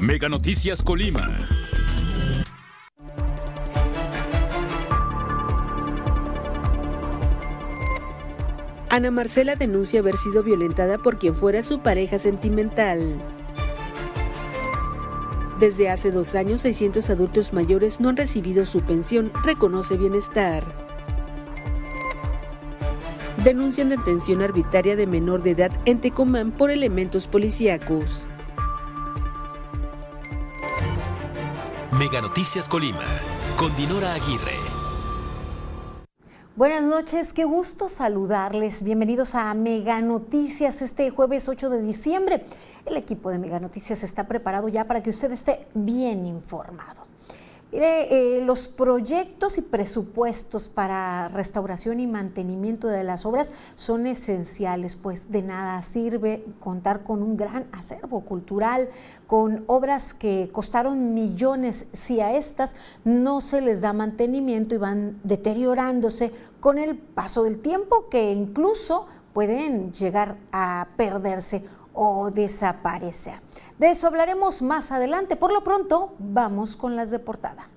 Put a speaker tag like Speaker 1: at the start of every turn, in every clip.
Speaker 1: Mega Noticias Colima.
Speaker 2: Ana Marcela denuncia haber sido violentada por quien fuera su pareja sentimental. Desde hace dos años, 600 adultos mayores no han recibido su pensión, reconoce bienestar. Denuncian detención arbitraria de menor de edad en Tecomán por elementos policíacos.
Speaker 1: Mega Noticias Colima, con Dinora Aguirre.
Speaker 3: Buenas noches, qué gusto saludarles. Bienvenidos a Mega Noticias este jueves 8 de diciembre. El equipo de Mega Noticias está preparado ya para que usted esté bien informado. Mire, eh, los proyectos y presupuestos para restauración y mantenimiento de las obras son esenciales, pues de nada sirve contar con un gran acervo cultural, con obras que costaron millones, si a estas no se les da mantenimiento y van deteriorándose con el paso del tiempo, que incluso pueden llegar a perderse o desaparecer. De eso hablaremos más adelante. Por lo pronto, vamos con las de portada.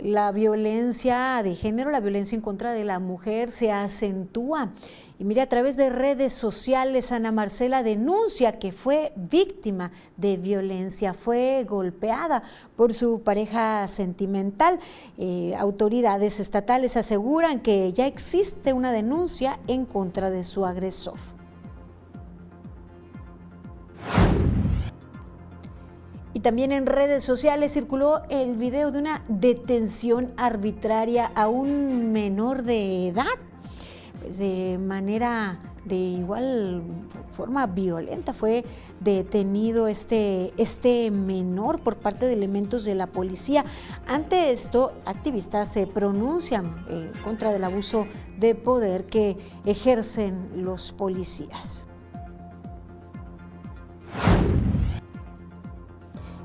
Speaker 3: La violencia de género, la violencia en contra de la mujer se acentúa y mire, a través de redes sociales, Ana Marcela denuncia que fue víctima de violencia, fue golpeada por su pareja sentimental. Eh, autoridades estatales aseguran que ya existe una denuncia en contra de su agresor. Y también en redes sociales circuló el video de una detención arbitraria a un menor de edad pues, de manera de igual forma violenta fue detenido este, este menor por parte de elementos de la policía. Ante esto, activistas se pronuncian en contra del abuso de poder que ejercen los policías.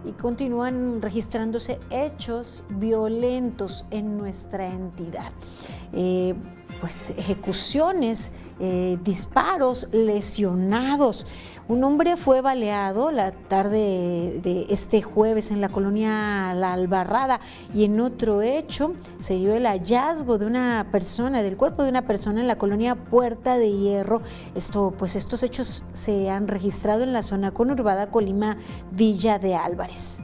Speaker 3: y continúan registrándose hechos violentos en nuestra entidad. Eh, pues ejecuciones, eh, disparos, lesionados. Un hombre fue baleado la tarde de este jueves en la colonia La Albarrada y en otro hecho se dio el hallazgo de una persona, del cuerpo de una persona en la colonia Puerta de Hierro. Esto, pues estos hechos se han registrado en la zona conurbada Colima Villa de Álvarez.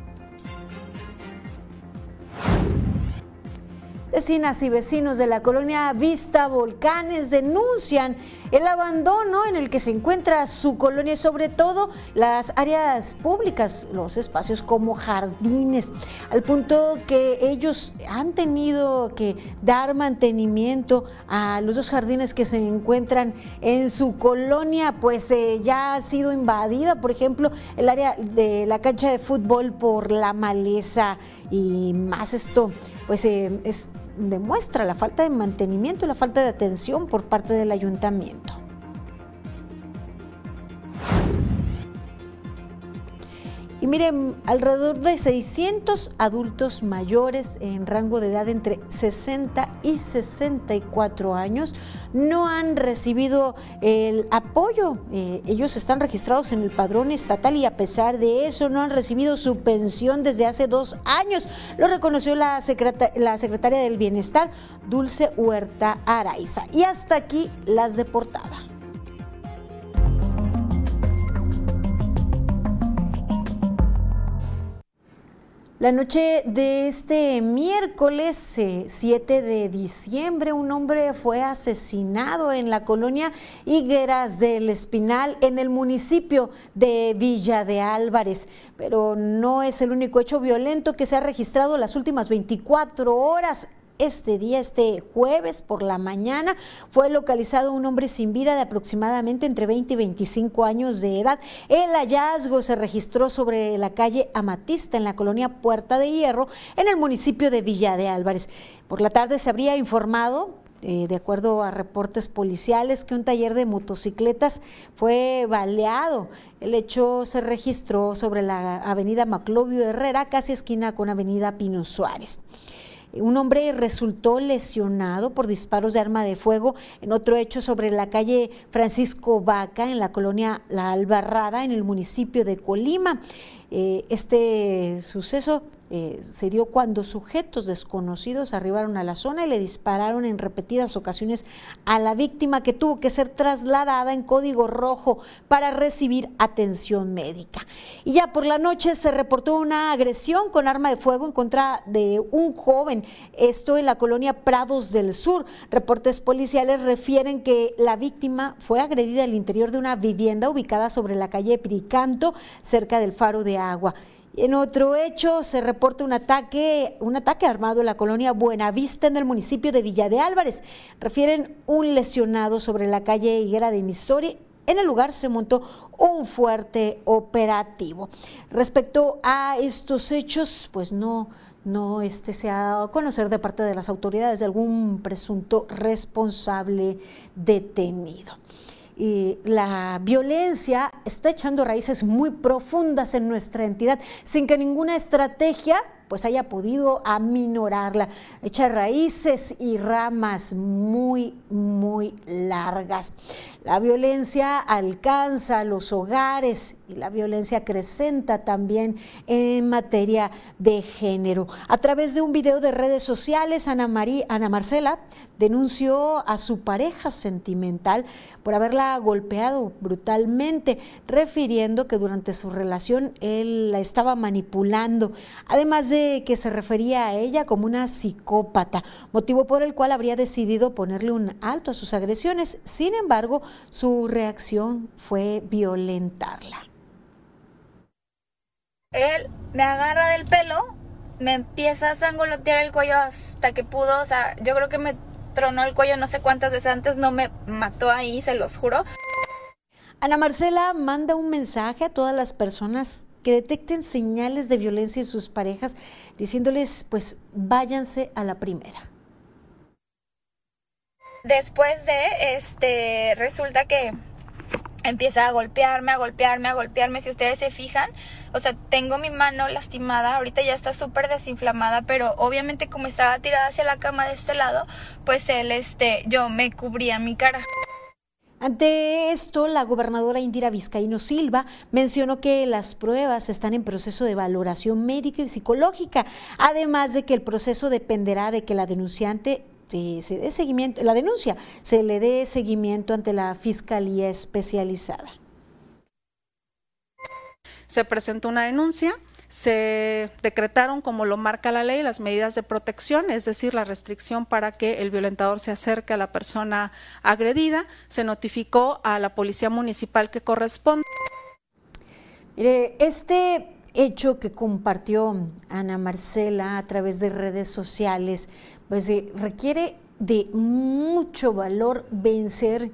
Speaker 3: Vecinas y vecinos de la colonia Vista Volcanes denuncian el abandono en el que se encuentra su colonia y sobre todo las áreas públicas, los espacios como jardines, al punto que ellos han tenido que dar mantenimiento a los dos jardines que se encuentran en su colonia, pues eh, ya ha sido invadida, por ejemplo, el área de la cancha de fútbol por la maleza y más esto, pues eh, es demuestra la falta de mantenimiento y la falta de atención por parte del ayuntamiento. Y miren, alrededor de 600 adultos mayores en rango de edad entre 60 y 64 años no han recibido el apoyo. Eh, ellos están registrados en el padrón estatal y a pesar de eso no han recibido su pensión desde hace dos años. Lo reconoció la, la secretaria del Bienestar, Dulce Huerta Araiza. Y hasta aquí las de portada. La noche de este miércoles 7 eh, de diciembre, un hombre fue asesinado en la colonia Higueras del Espinal, en el municipio de Villa de Álvarez. Pero no es el único hecho violento que se ha registrado las últimas 24 horas este día, este jueves por la mañana, fue localizado un hombre sin vida de aproximadamente entre 20 y 25 años de edad. El hallazgo se registró sobre la calle Amatista en la colonia Puerta de Hierro en el municipio de Villa de Álvarez. Por la tarde se habría informado eh, de acuerdo a reportes policiales, que un taller de motocicletas fue baleado. El hecho se registró sobre la avenida Maclovio Herrera, casi esquina con avenida Pino Suárez. Un hombre resultó lesionado por disparos de arma de fuego en otro hecho sobre la calle Francisco Vaca, en la colonia La Albarrada, en el municipio de Colima. Eh, este suceso eh, se dio cuando sujetos desconocidos arribaron a la zona y le dispararon en repetidas ocasiones a la víctima que tuvo que ser trasladada en código rojo para recibir atención médica. Y ya por la noche se reportó una agresión con arma de fuego en contra de un joven, esto en la colonia Prados del Sur. Reportes policiales refieren que la víctima fue agredida al interior de una vivienda ubicada sobre la calle Piricanto, cerca del faro de agua. En otro hecho se reporta un ataque, un ataque armado en la colonia Buenavista en el municipio de Villa de Álvarez. Refieren un lesionado sobre la calle Higuera de Missouri. En el lugar se montó un fuerte operativo. Respecto a estos hechos, pues no, no este, se ha dado a conocer de parte de las autoridades de algún presunto responsable detenido y la violencia está echando raíces muy profundas en nuestra entidad sin que ninguna estrategia pues haya podido aminorarla. Echa raíces y ramas muy, muy largas. La violencia alcanza los hogares y la violencia acrecenta también en materia de género. A través de un video de redes sociales, Ana, María, Ana Marcela denunció a su pareja sentimental por haberla golpeado brutalmente, refiriendo que durante su relación él la estaba manipulando, además de que se refería a ella como una psicópata, motivo por el cual habría decidido ponerle un alto a sus agresiones. Sin embargo, su reacción fue violentarla.
Speaker 4: Él me agarra del pelo, me empieza a sangolotear el cuello hasta que pudo, o sea, yo creo que me tronó el cuello no sé cuántas veces antes, no me mató ahí, se los juro.
Speaker 3: Ana Marcela manda un mensaje a todas las personas que detecten señales de violencia en sus parejas, diciéndoles, pues váyanse a la primera.
Speaker 4: Después de, este, resulta que empieza a golpearme, a golpearme, a golpearme. Si ustedes se fijan, o sea, tengo mi mano lastimada, ahorita ya está súper desinflamada, pero obviamente como estaba tirada hacia la cama de este lado, pues él, este, yo me cubría mi cara.
Speaker 3: Ante esto, la gobernadora Indira Vizcaíno Silva mencionó que las pruebas están en proceso de valoración médica y psicológica, además de que el proceso dependerá de que la denunciante eh, se dé seguimiento, la denuncia se le dé seguimiento ante la Fiscalía Especializada.
Speaker 5: Se presentó una denuncia, se decretaron, como lo marca la ley, las medidas de protección, es decir, la restricción para que el violentador se acerque a la persona agredida. Se notificó a la policía municipal que corresponde.
Speaker 3: este hecho que compartió Ana Marcela a través de redes sociales, pues eh, requiere de mucho valor vencer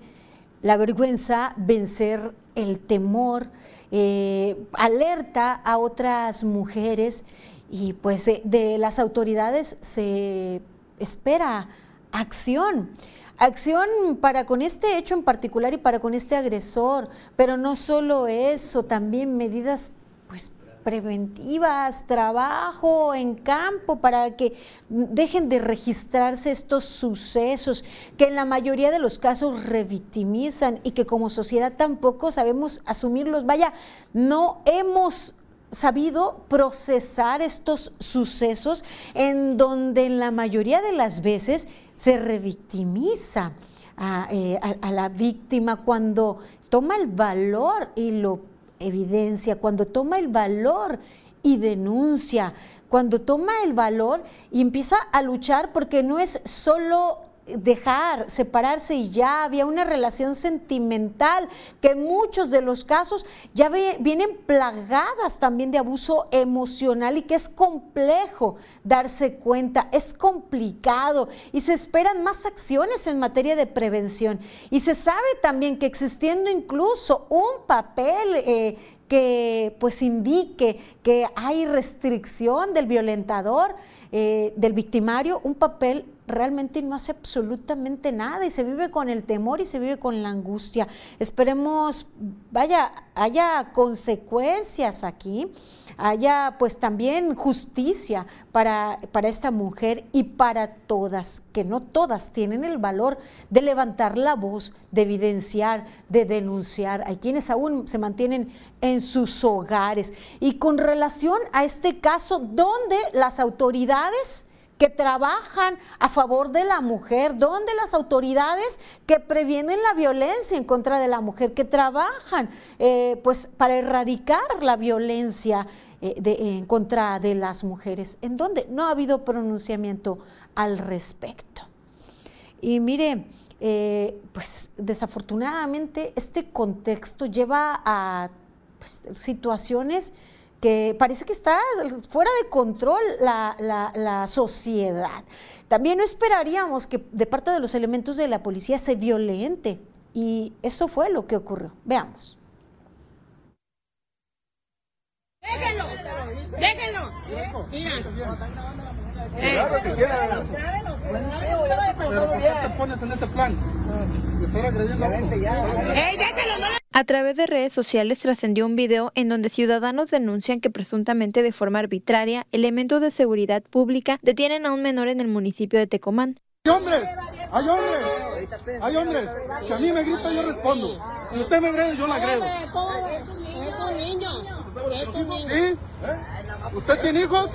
Speaker 3: la vergüenza, vencer el temor, eh, alerta a otras mujeres y pues eh, de las autoridades se espera acción. Acción para con este hecho en particular y para con este agresor, pero no solo eso, también medidas pues preventivas, trabajo en campo para que dejen de registrarse estos sucesos que en la mayoría de los casos revictimizan y que como sociedad tampoco sabemos asumirlos. Vaya, no hemos sabido procesar estos sucesos en donde en la mayoría de las veces se revictimiza a, eh, a la víctima cuando toma el valor y lo evidencia, cuando toma el valor y denuncia, cuando toma el valor y empieza a luchar porque no es solo dejar, separarse y ya había una relación sentimental que en muchos de los casos ya vienen plagadas también de abuso emocional y que es complejo darse cuenta, es complicado y se esperan más acciones en materia de prevención. Y se sabe también que existiendo incluso un papel eh, que pues indique que hay restricción del violentador, eh, del victimario, un papel realmente no hace absolutamente nada y se vive con el temor y se vive con la angustia. Esperemos, vaya, haya consecuencias aquí, haya pues también justicia para, para esta mujer y para todas, que no todas tienen el valor de levantar la voz, de evidenciar, de denunciar. Hay quienes aún se mantienen en sus hogares. Y con relación a este caso, donde las autoridades que trabajan a favor de la mujer, donde las autoridades que previenen la violencia en contra de la mujer, que trabajan eh, pues para erradicar la violencia eh, en contra de las mujeres, en donde no ha habido pronunciamiento al respecto. Y mire, eh, pues desafortunadamente este contexto lleva a pues, situaciones que parece que está fuera de control la, sociedad. También no esperaríamos que de parte de los elementos de la policía se violente y eso fue lo que ocurrió. Veamos. Déjenlo, déjenlo. Mira.
Speaker 6: te pones en ese plan?
Speaker 7: A través de redes sociales trascendió un video en donde ciudadanos denuncian que presuntamente de forma arbitraria elementos de seguridad pública detienen a un menor en el municipio de Tecomán.
Speaker 6: Hay hombres, hay hombres, hay hombres. Si a mí me grita yo respondo. Si usted me agrede yo la agredo. Es un niño. ¿Sí? ¿Usted tiene hijos?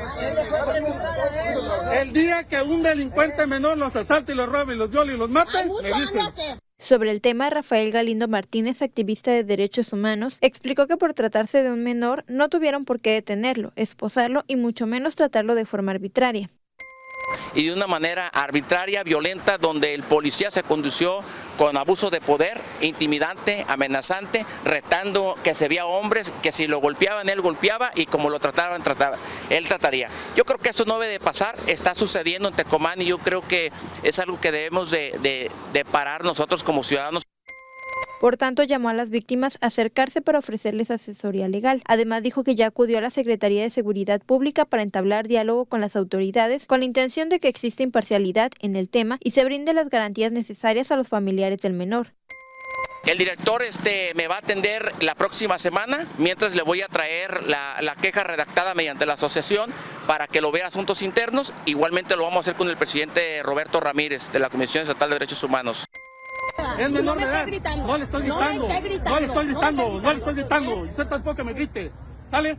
Speaker 6: El día que un delincuente menor los asalte y los robe y los viole y los mate, me dicen.
Speaker 7: Sobre el tema, Rafael Galindo Martínez, activista de derechos humanos, explicó que por tratarse de un menor no tuvieron por qué detenerlo, esposarlo y mucho menos tratarlo de forma arbitraria
Speaker 8: y de una manera arbitraria, violenta, donde el policía se condució con abuso de poder, intimidante, amenazante, retando que se veía hombres, que si lo golpeaban él golpeaba y como lo trataban, trataba, él trataría. Yo creo que eso no debe de pasar, está sucediendo en Tecomán y yo creo que es algo que debemos de, de parar nosotros como ciudadanos.
Speaker 7: Por tanto, llamó a las víctimas a acercarse para ofrecerles asesoría legal. Además, dijo que ya acudió a la Secretaría de Seguridad Pública para entablar diálogo con las autoridades con la intención de que exista imparcialidad en el tema y se brinde las garantías necesarias a los familiares del menor.
Speaker 8: El director este, me va a atender la próxima semana, mientras le voy a traer la, la, queja redactada mediante la asociación para que lo vea asuntos internos. Igualmente lo vamos a hacer con el presidente Roberto Ramírez de la Comisión Estatal de Derechos Humanos.
Speaker 6: Es menor de edad. No le estoy gritando. No le estoy gritando. No le estoy gritando. Usted tampoco me grite. ¿Sale?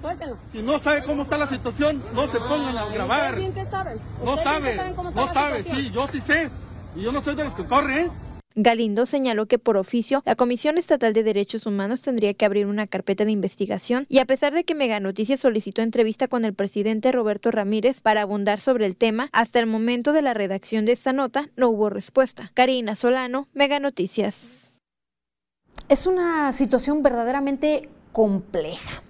Speaker 6: Suéltelo. Si no sabe cómo está la situación, no se pongan a grabar. No sabe. No sabe. Sí, yo sí sé. Y yo no soy de los que corre, ¿eh?
Speaker 7: Galindo señaló que por oficio la Comisión Estatal de Derechos Humanos tendría que abrir una carpeta de investigación y a pesar de que Mega Noticias solicitó entrevista con el presidente Roberto Ramírez para abundar sobre el tema, hasta el momento de la redacción de esta nota no hubo respuesta. Karina Solano, Mega Noticias.
Speaker 3: Es una situación verdaderamente compleja.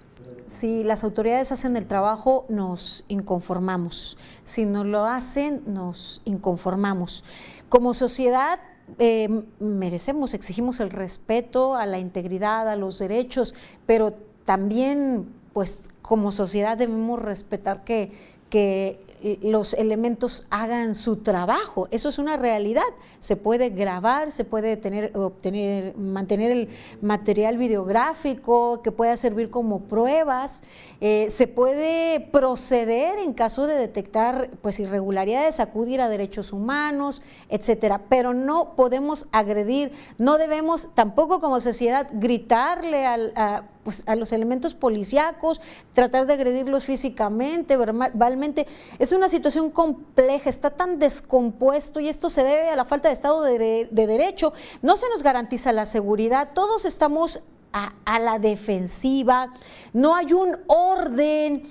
Speaker 3: Si las autoridades hacen el trabajo, nos inconformamos. Si no lo hacen, nos inconformamos. Como sociedad eh, merecemos, exigimos el respeto a la integridad, a los derechos, pero también, pues, como sociedad debemos respetar que, que los elementos hagan su trabajo. Eso es una realidad. Se puede grabar, se puede tener, obtener, mantener el material videográfico que pueda servir como pruebas. Eh, se puede proceder en caso de detectar pues, irregularidades, acudir a derechos humanos, etcétera. Pero no podemos agredir, no debemos tampoco como sociedad gritarle al, a, pues, a los elementos policíacos, tratar de agredirlos físicamente, verbalmente. Es una situación compleja, está tan descompuesto y esto se debe a la falta de Estado de, Derecho. No se nos garantiza la seguridad, todos estamos a, la defensiva, no hay un orden.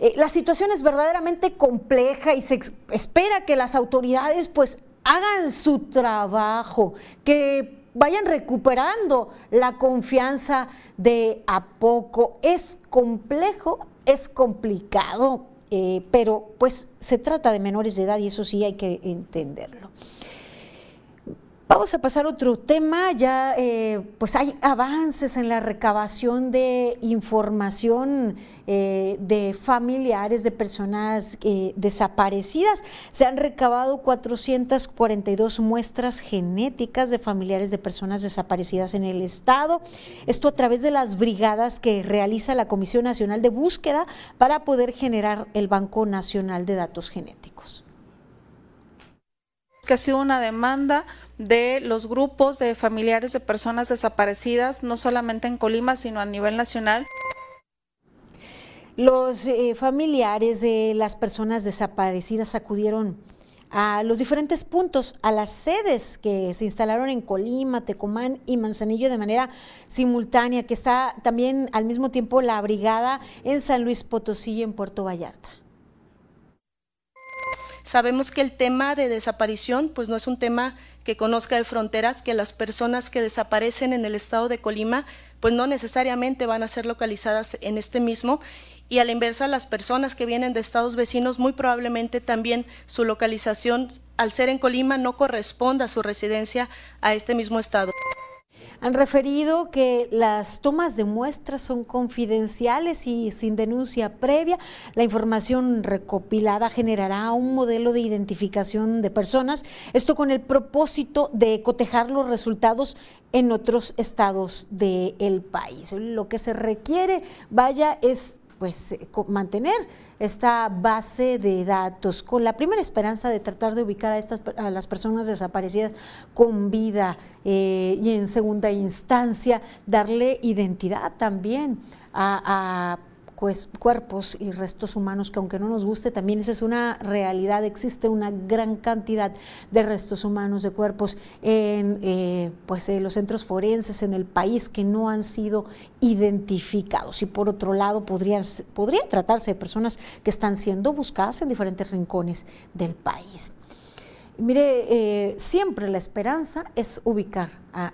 Speaker 3: Eh, la situación es verdaderamente compleja y se espera que las autoridades pues hagan su trabajo, que vayan recuperando la confianza de a poco. Es complejo, es complicado, eh, pero pues se trata de menores de edad y eso sí hay que entenderlo. Vamos a pasar a otro tema. Ya, eh, pues hay avances en la recabación de información eh, de familiares de personas eh, desaparecidas. Se han recabado 442 muestras genéticas de familiares de personas desaparecidas en el estado. Esto a través de las brigadas que realiza la Comisión Nacional de Búsqueda para poder generar el Banco Nacional de Datos Genéticos.
Speaker 5: Que ha sido una demanda de los grupos de familiares de personas desaparecidas, no solamente en Colima, sino a nivel nacional.
Speaker 3: Los eh, familiares de las personas desaparecidas acudieron a los diferentes puntos, a las sedes que se instalaron en Colima, Tecomán y Manzanillo de manera simultánea, que está también al mismo tiempo la brigada en San Luis Potosí y en Puerto Vallarta.
Speaker 9: Sabemos que el tema de desaparición pues no es un tema que conozca de fronteras, que las personas que desaparecen en el estado de Colima pues no necesariamente van a ser localizadas en este mismo y a la inversa las personas que vienen de estados vecinos muy probablemente también su localización al ser en Colima no corresponda a su residencia a este mismo estado.
Speaker 3: Han referido que las tomas de muestras son confidenciales y sin denuncia previa. La información recopilada generará un modelo de identificación de personas, esto con el propósito de cotejar los resultados en otros estados del país. Lo que se requiere, vaya, es pues eh, mantener esta base de datos con la primera esperanza de tratar de ubicar a estas a las personas desaparecidas con vida eh, y en segunda instancia darle identidad también a cuerpos y restos humanos que aunque no nos guste, también esa es una realidad, existe una gran cantidad de restos humanos, de cuerpos en eh, pues, los centros forenses en el país que no han sido identificados. Y por otro lado, podría tratarse de personas que están siendo buscadas en diferentes rincones del país. Mire, eh, siempre la esperanza es ubicar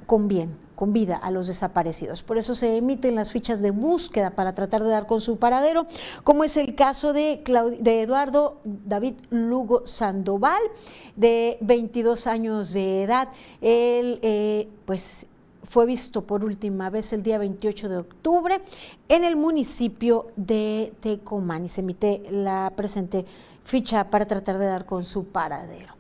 Speaker 3: con bien con vida a los desaparecidos. Por eso se emiten las fichas de búsqueda para tratar de dar con su paradero, como es el caso de, Eduardo David Lugo Sandoval, de 22 años de edad. Él, eh, pues, fue visto por última vez el día 28 de octubre en el municipio de Tecomán y se emite la presente ficha para tratar de dar con su paradero.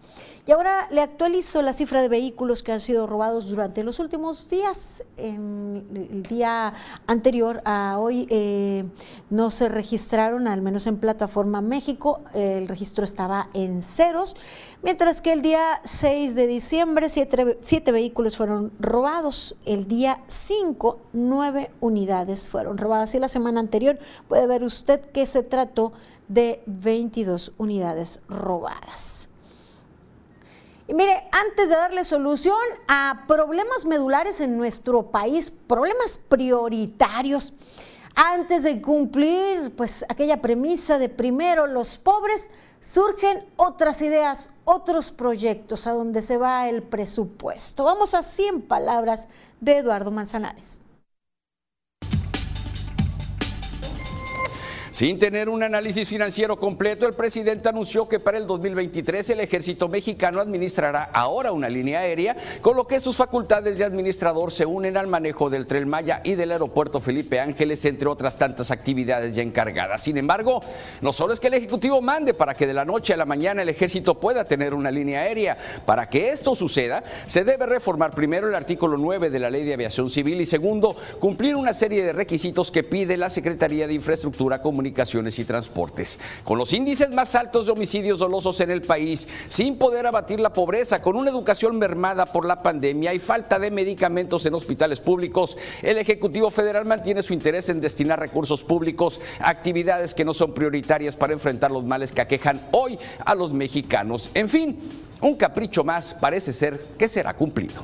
Speaker 3: Y ahora le actualizo la cifra de vehículos que han sido robados durante los últimos días. En el día anterior a hoy eh, no se registraron, al menos en plataforma México, el registro estaba en ceros, mientras que el día 6 de diciembre siete, siete vehículos fueron robados. El día 5, nueve unidades fueron robadas. Y la semana anterior puede ver usted que se trató de 22 unidades robadas. Y mire, antes de darle solución a problemas medulares en nuestro país, problemas prioritarios, antes de cumplir pues aquella premisa de primero los pobres, surgen otras ideas, otros proyectos a donde se va el presupuesto. Vamos a 100 palabras de Eduardo Manzanares.
Speaker 10: Sin tener un análisis financiero completo, el presidente anunció que para el 2023 el ejército mexicano administrará ahora una línea aérea, con lo que sus facultades de administrador se unen al manejo del Tren Maya y del aeropuerto Felipe Ángeles, entre otras tantas actividades ya encargadas. Sin embargo, no solo es que el Ejecutivo mande para que de la noche a la mañana el ejército pueda tener una línea aérea. Para que esto suceda, se debe reformar primero el artículo 9 de la Ley de Aviación Civil y segundo, cumplir una serie de requisitos que pide la Secretaría de Infraestructura Comunitaria comunicaciones y transportes. Con los índices más altos de homicidios dolosos en el país, sin poder abatir la pobreza, con una educación mermada por la pandemia y falta de medicamentos en hospitales públicos, el Ejecutivo Federal mantiene su interés en destinar recursos públicos a actividades que no son prioritarias para enfrentar los males que aquejan hoy a los mexicanos. En fin, un capricho más parece ser que será cumplido.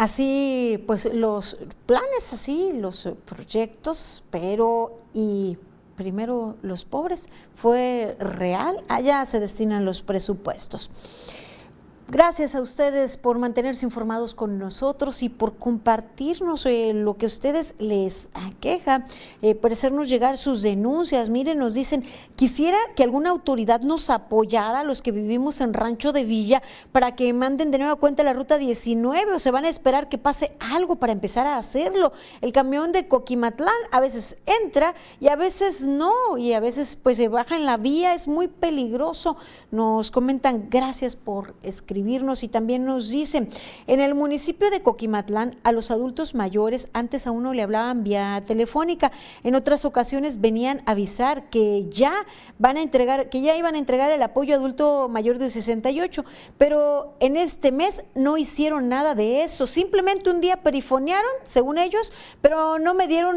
Speaker 3: Así, pues los planes así, los proyectos, pero y primero los pobres, fue real, allá se destinan los presupuestos. Gracias a ustedes por mantenerse informados con nosotros y por compartirnos eh, lo que a ustedes les aqueja, eh, por hacernos llegar sus denuncias. Miren, nos dicen, quisiera que alguna autoridad nos apoyara a los que vivimos en Rancho de Villa para que manden de nueva cuenta la ruta 19 o se van a esperar que pase algo para empezar a hacerlo. El camión de Coquimatlán a veces entra y a veces no y a veces pues se baja en la vía, es muy peligroso. Nos comentan, gracias por escribir y también nos dicen, en el municipio de Coquimatlán a los adultos mayores antes a uno le hablaban vía telefónica, en otras ocasiones venían a avisar que ya van a entregar, que ya iban a entregar el apoyo adulto mayor de 68, pero en este mes no hicieron nada de eso, simplemente un día perifonearon, según ellos, pero no me dieron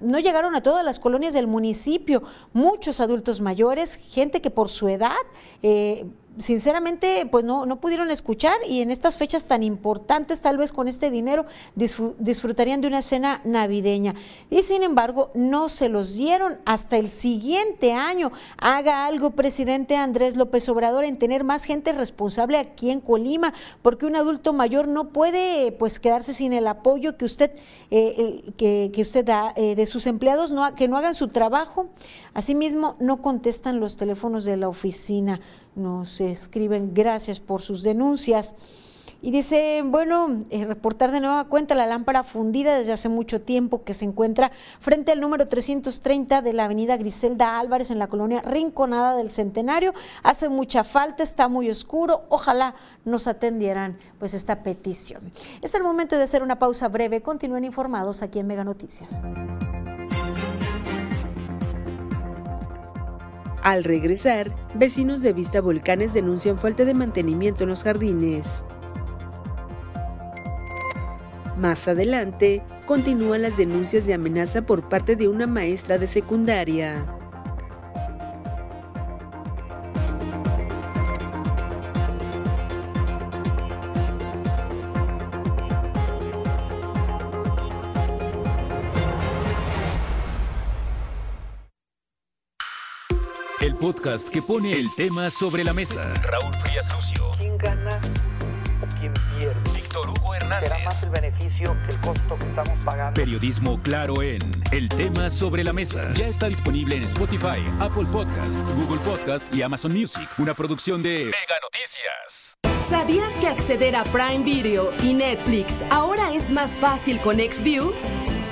Speaker 3: no llegaron a todas las colonias del municipio, muchos adultos mayores, gente que por su edad eh, sinceramente, pues no, no pudieron escuchar y en estas fechas tan importantes, tal vez con este dinero, disfrutarían de una cena navideña. Y sin embargo, no se los dieron hasta el siguiente año. Haga algo, presidente Andrés López Obrador, en tener más gente responsable aquí en Colima, porque un adulto mayor no puede pues quedarse sin el apoyo que usted, eh, que, usted da eh, de sus empleados, que no hagan su trabajo. Asimismo, no contestan los teléfonos de la oficina nos escriben gracias por sus denuncias. Y dice, bueno, eh, reportar de nueva cuenta la lámpara fundida desde hace mucho tiempo que se encuentra frente al número 330 de la avenida Griselda Álvarez en la colonia Rinconada del Centenario. Hace mucha falta, está muy oscuro. Ojalá nos atendieran pues esta petición. Es el momento de hacer una pausa breve. Continúen informados aquí en Mega Noticias.
Speaker 2: Al regresar, vecinos de Vista Volcanes denuncian falta de mantenimiento en los jardines. Más adelante, continúan las denuncias de amenaza por parte de una maestra de secundaria.
Speaker 1: Podcast que pone el tema sobre la mesa. Raúl Frías Lucio.
Speaker 11: ¿Quién gana o quién pierde?
Speaker 1: Víctor Hugo Hernández.
Speaker 11: Será más el beneficio que el costo que estamos pagando.
Speaker 1: Periodismo claro en El tema sobre la mesa. Ya está disponible en Spotify, Apple Podcast, Google Podcast y Amazon Music. Una producción de Mega Noticias.
Speaker 12: ¿Sabías que acceder a Prime Video y Netflix ahora es más fácil con XView?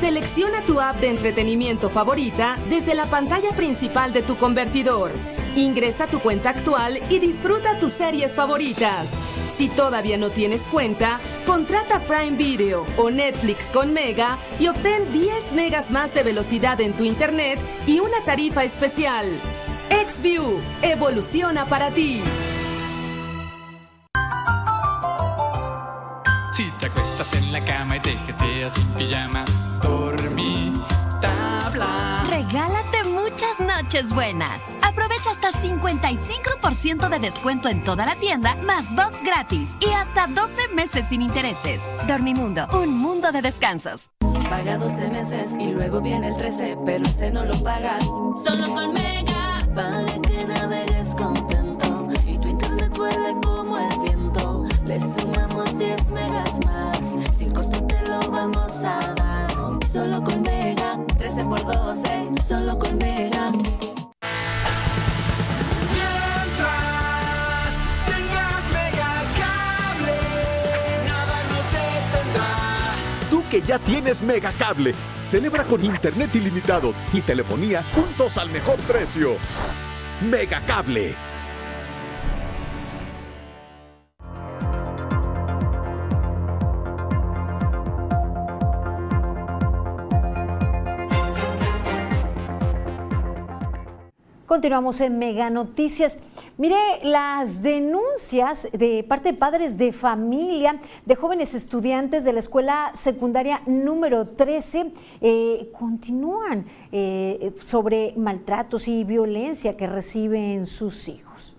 Speaker 12: Selecciona tu app de entretenimiento favorita desde la pantalla principal de tu convertidor. Ingresa tu cuenta actual y disfruta tus series favoritas. Si todavía no tienes cuenta, contrata Prime Video o Netflix con Mega y obtén 10 megas más de velocidad en tu internet y una tarifa especial. XView, evoluciona para ti.
Speaker 13: La cama y te jeteas sin pijama, dormí, tabla.
Speaker 14: Regálate muchas noches buenas. Aprovecha hasta 55% de descuento en toda la tienda, más box gratis y hasta 12 meses sin intereses. Dormimundo, un mundo de descansos.
Speaker 15: Paga 12 meses y luego viene el 13, pero ese no lo pagas. Solo con Mega, para que navegues contento y tu internet vuele como el viento. Le sumamos 10 megas más, sin costo te lo vamos a dar. Solo con Mega, 13 por 12, solo con Mega.
Speaker 16: Mientras tengas Mega Cable, nada nos detendrá.
Speaker 17: Tú que ya tienes Mega Cable, celebra con internet ilimitado y telefonía juntos al mejor precio. Mega
Speaker 3: Continuamos en Mega Noticias. Mire, las denuncias de parte de padres de familia de jóvenes estudiantes de la escuela secundaria número 13 eh, continúan eh, sobre maltratos y violencia que reciben sus hijos.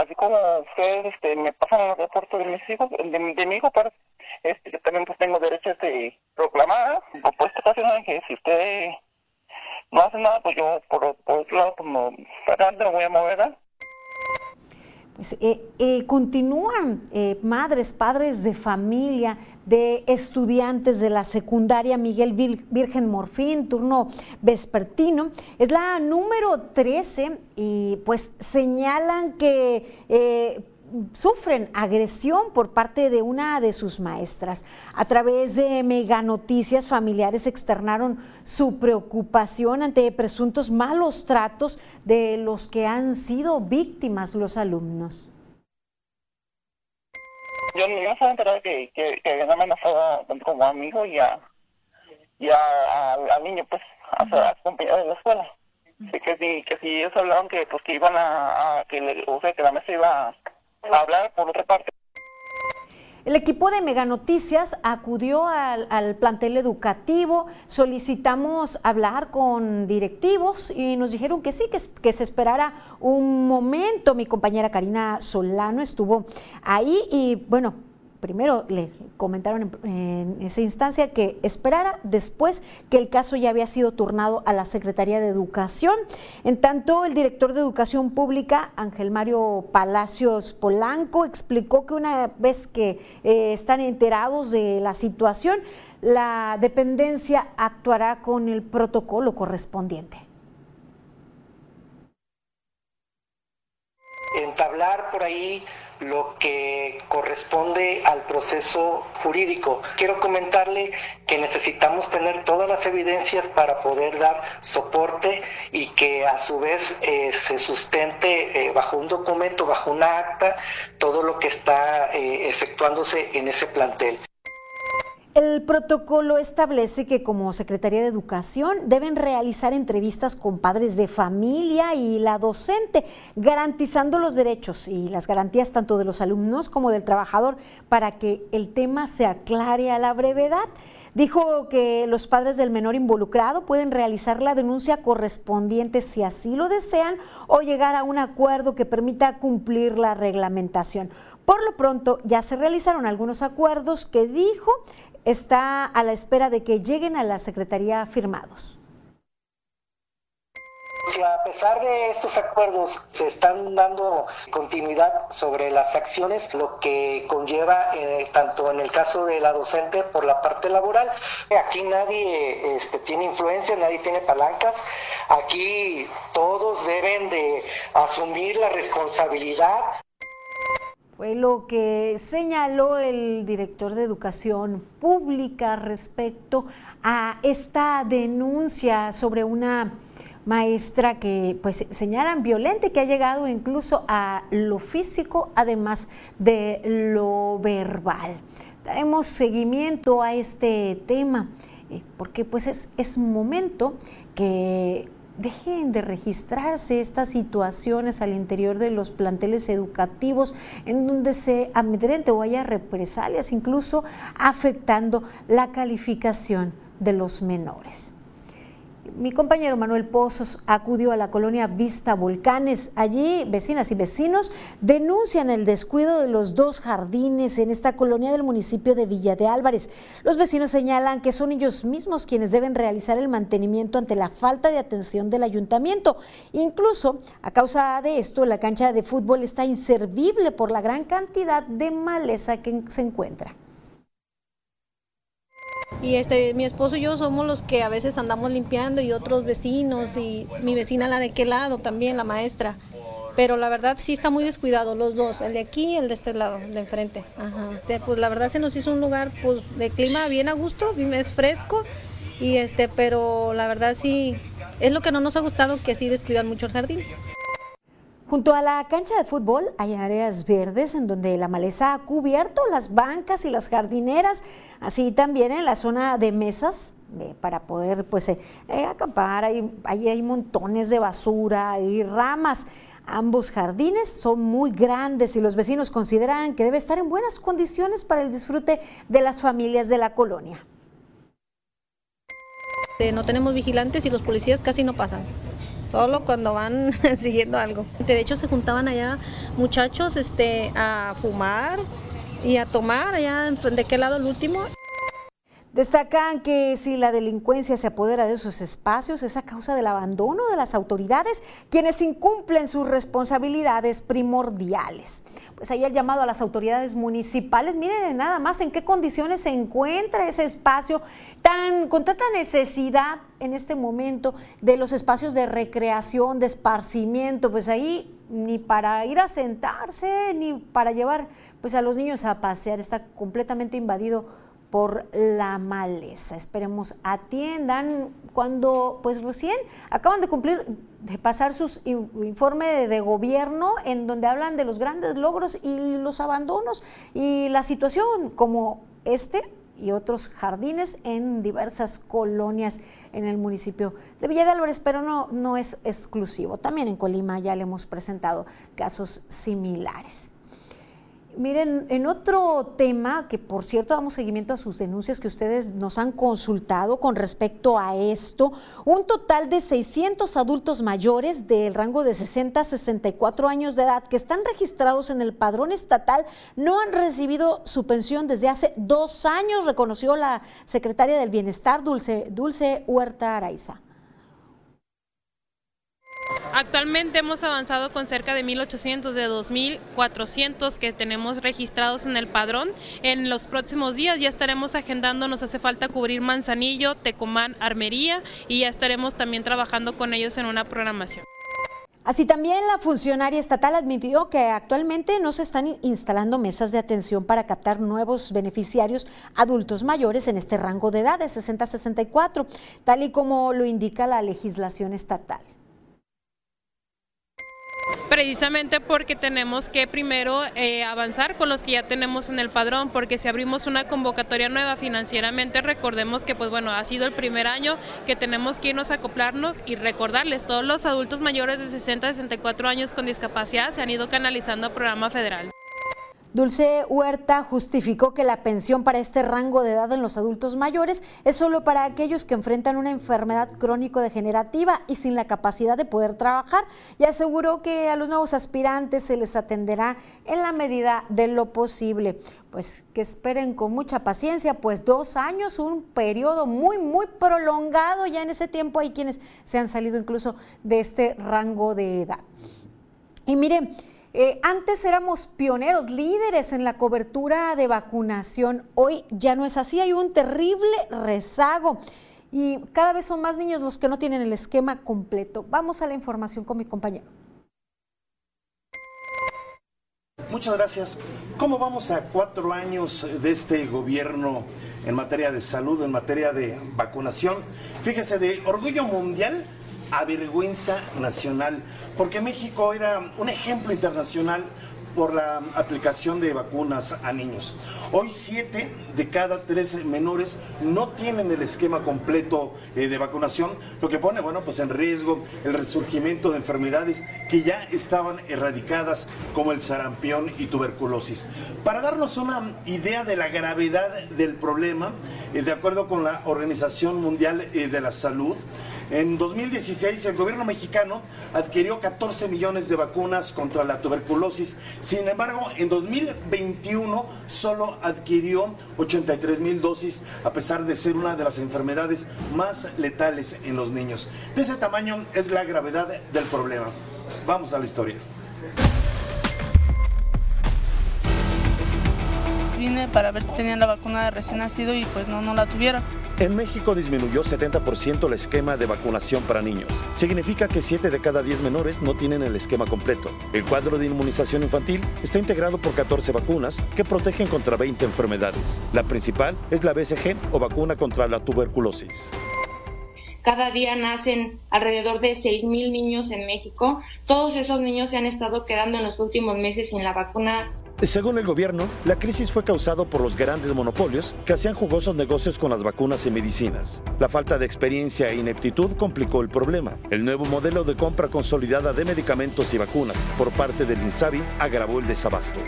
Speaker 18: así, como ustedes este, me pasan los reportes de mis hijos, de, de mi hijo, este, yo también pues tengo derecho de proclamar, por esta ocasión que si usted no hace nada, pues yo por, por otro lado, pues no, voy a mover, ¿verdad?
Speaker 3: Pues, eh, eh, continúan eh, madres, padres de familia, de estudiantes de la secundaria Miguel Vir- Virgen Morfín, turno vespertino. Es la número 13 y pues señalan que eh, sufren agresión por parte de una de sus maestras. A través de Mega Noticias, familiares externaron su preocupación ante presuntos malos tratos de los que han sido víctimas los alumnos.
Speaker 18: Yo, no estaba enterada que, que, que habían amenazado tanto como amigo y a, y a, al niño, pues, a, su- compañero de la escuela. Sí, que sí, que sí, ellos hablaron que, pues, que iban a, a que, le- o sea, que la mesa iba a hablar por otra parte.
Speaker 3: El equipo de Mega Noticias acudió al, al plantel educativo, solicitamos hablar con directivos y nos dijeron que sí, que, que se esperara un momento. Mi compañera Karina Solano estuvo ahí y bueno, primero le comentaron en, esa instancia que esperara después que el caso ya había sido turnado a la Secretaría de Educación. En tanto, el director de Educación Pública, Ángel Mario Palacios Polanco, explicó que una vez que eh, están enterados de la situación, la dependencia actuará con el protocolo correspondiente.
Speaker 19: entablar por ahí lo que corresponde al proceso jurídico. Quiero comentarle que necesitamos tener todas las evidencias para poder dar soporte y que a su vez eh, se sustente eh, bajo un documento, bajo una acta, todo lo que está eh, efectuándose en ese plantel.
Speaker 3: El protocolo establece que como Secretaría de Educación deben realizar entrevistas con padres de familia y la docente, garantizando los derechos y las garantías tanto de los alumnos como del trabajador para que el tema se aclare a la brevedad. Dijo que los padres del menor involucrado pueden realizar la denuncia correspondiente si así lo desean o llegar a un acuerdo que permita cumplir la reglamentación. Por lo pronto, ya se realizaron algunos acuerdos que dijo está a la espera de que lleguen a la Secretaría firmados.
Speaker 19: Si a pesar de estos acuerdos se están dando continuidad sobre las acciones, lo que conlleva eh, tanto en el caso de la docente por la parte laboral, aquí nadie este, tiene influencia, nadie tiene palancas, aquí todos deben de asumir la responsabilidad.
Speaker 3: Fue lo que señaló el director de Educación Pública respecto a esta denuncia sobre una maestra que pues señalan violenta que ha llegado incluso a lo físico además de lo verbal. Daremos seguimiento a este tema eh, porque pues es, es momento que dejen de registrarse estas situaciones al interior de los planteles educativos en donde se amedrente o haya represalias, incluso afectando la calificación de los menores. Mi compañero Manuel Pozos acudió a la colonia Vista Volcanes. Allí, vecinas y vecinos denuncian el descuido de los dos jardines en esta colonia del municipio de Villa de Álvarez. Los vecinos señalan que son ellos mismos quienes deben realizar el mantenimiento ante la falta de atención del ayuntamiento. Incluso, a causa de esto, la cancha de fútbol está inservible por la gran cantidad de maleza que se encuentra.
Speaker 20: Y este, mi esposo y yo somos los que a veces andamos limpiando y otros vecinos y mi vecina la de qué lado también, la maestra. Pero la verdad sí está muy descuidado los dos, el de aquí y el de este lado, de enfrente. Ajá. Pues la verdad se nos hizo un lugar pues de clima bien a gusto, es fresco y este, pero la verdad sí es lo que no nos ha gustado que sí descuidan mucho el jardín.
Speaker 3: Junto a la cancha de fútbol hay áreas verdes en donde la maleza ha cubierto las bancas y las jardineras, así también en la zona de mesas eh, para poder pues eh, eh, acampar, ahí, ahí hay montones de basura y ramas. Ambos jardines son muy grandes y los vecinos consideran que debe estar en buenas condiciones para el disfrute de las familias de la colonia.
Speaker 20: No tenemos vigilantes y los policías casi no pasan. Solo cuando van siguiendo algo. De hecho, se juntaban allá muchachos este, a fumar y a tomar allá de qué lado el último.
Speaker 3: Destacan que si la delincuencia se apodera de esos espacios es a causa del abandono de las autoridades, quienes incumplen sus responsabilidades primordiales. Pues ahí el llamado a las autoridades municipales, miren nada más en qué condiciones se encuentra ese espacio tan con tanta necesidad en este momento de los espacios de recreación, de esparcimiento, pues ahí ni para ir a sentarse ni para llevar pues a los niños a pasear, está completamente invadido por la maleza. Esperemos atiendan cuando pues recién acaban de cumplir de pasar sus informe de, de, gobierno en donde hablan de los grandes logros y los abandonos y la situación como este y otros jardines en diversas colonias en el municipio de Villa de Álvarez, pero no, no es exclusivo. También en Colima ya le hemos presentado casos similares. Miren, en otro tema, que por cierto damos seguimiento a sus denuncias que ustedes nos han consultado con respecto a esto, un total de 600 adultos mayores del rango de 60 a 64 años de edad que están registrados en el padrón estatal no han recibido su pensión desde hace dos años, reconoció la secretaria del Bienestar, Dulce, Dulce Huerta Araiza.
Speaker 21: Actualmente hemos avanzado con cerca de 1.800 de 2.400 que tenemos registrados en el padrón. En los próximos días ya estaremos agendando, nos hace falta cubrir Manzanillo, Tecomán, Armería y ya estaremos también trabajando con ellos en una programación.
Speaker 3: Así también la funcionaria estatal admitió que actualmente no se están instalando mesas de atención para captar nuevos beneficiarios adultos mayores en este rango de edad de 60 a 64, tal y como lo indica la legislación estatal.
Speaker 21: Precisamente porque tenemos que primero eh, avanzar con los que ya tenemos en el padrón, porque si abrimos una convocatoria nueva financieramente, recordemos que pues bueno, ha sido el primer año que tenemos que irnos a acoplarnos y recordarles, todos los adultos mayores de 60 a 64 años con discapacidad se han ido canalizando a programa federal.
Speaker 3: Dulce Huerta justificó que la pensión para este rango de edad en los adultos mayores es solo para aquellos que enfrentan una enfermedad crónico-degenerativa y sin la capacidad de poder trabajar y aseguró que a los nuevos aspirantes se les atenderá en la medida de lo posible. Pues que esperen con mucha paciencia, pues dos años, un periodo muy, muy prolongado. Ya en ese tiempo hay quienes se han salido incluso de este rango de edad. Y miren, eh, antes éramos pioneros, líderes en la cobertura de vacunación. Hoy ya no es así, hay un terrible rezago. Y cada vez son más niños los que no tienen el esquema completo. Vamos a la información con mi compañero.
Speaker 22: Muchas gracias. ¿Cómo vamos a cuatro años de este gobierno en materia de salud, en materia de vacunación? Fíjese, de orgullo mundial a vergüenza nacional, porque México era un ejemplo internacional por la aplicación de vacunas a niños. Hoy siete de cada tres menores no tienen el esquema completo eh, de vacunación, lo que pone, bueno, pues en riesgo el resurgimiento de enfermedades que ya estaban erradicadas como el sarampión y tuberculosis. Para darnos una idea de la gravedad del problema, eh, de acuerdo con la Organización Mundial eh, de la Salud, en 2016 el gobierno mexicano adquirió 14 millones de vacunas contra la tuberculosis. Sin embargo, en 2021 solo adquirió 83 mil dosis, a pesar de ser una de las enfermedades más letales en los niños. De ese tamaño es la gravedad del problema. Vamos a la historia.
Speaker 23: Vine para ver si tenían la vacuna de recién nacido y pues no, no la tuvieron.
Speaker 24: En México disminuyó 70% el esquema de vacunación para niños. Significa que 7 de cada 10 menores no tienen el esquema completo. El cuadro de inmunización infantil está integrado por 14 vacunas que protegen contra 20 enfermedades. La principal es la BCG o vacuna contra la tuberculosis.
Speaker 25: Cada día nacen alrededor de 6.000 niños en México. Todos esos niños se han estado quedando en los últimos meses sin la vacuna
Speaker 24: según el gobierno, la crisis fue causada por los grandes monopolios que hacían jugosos negocios con las vacunas y medicinas. La falta de experiencia e ineptitud complicó el problema. El nuevo modelo de compra consolidada de medicamentos y vacunas por parte del INSABI agravó el desabasto.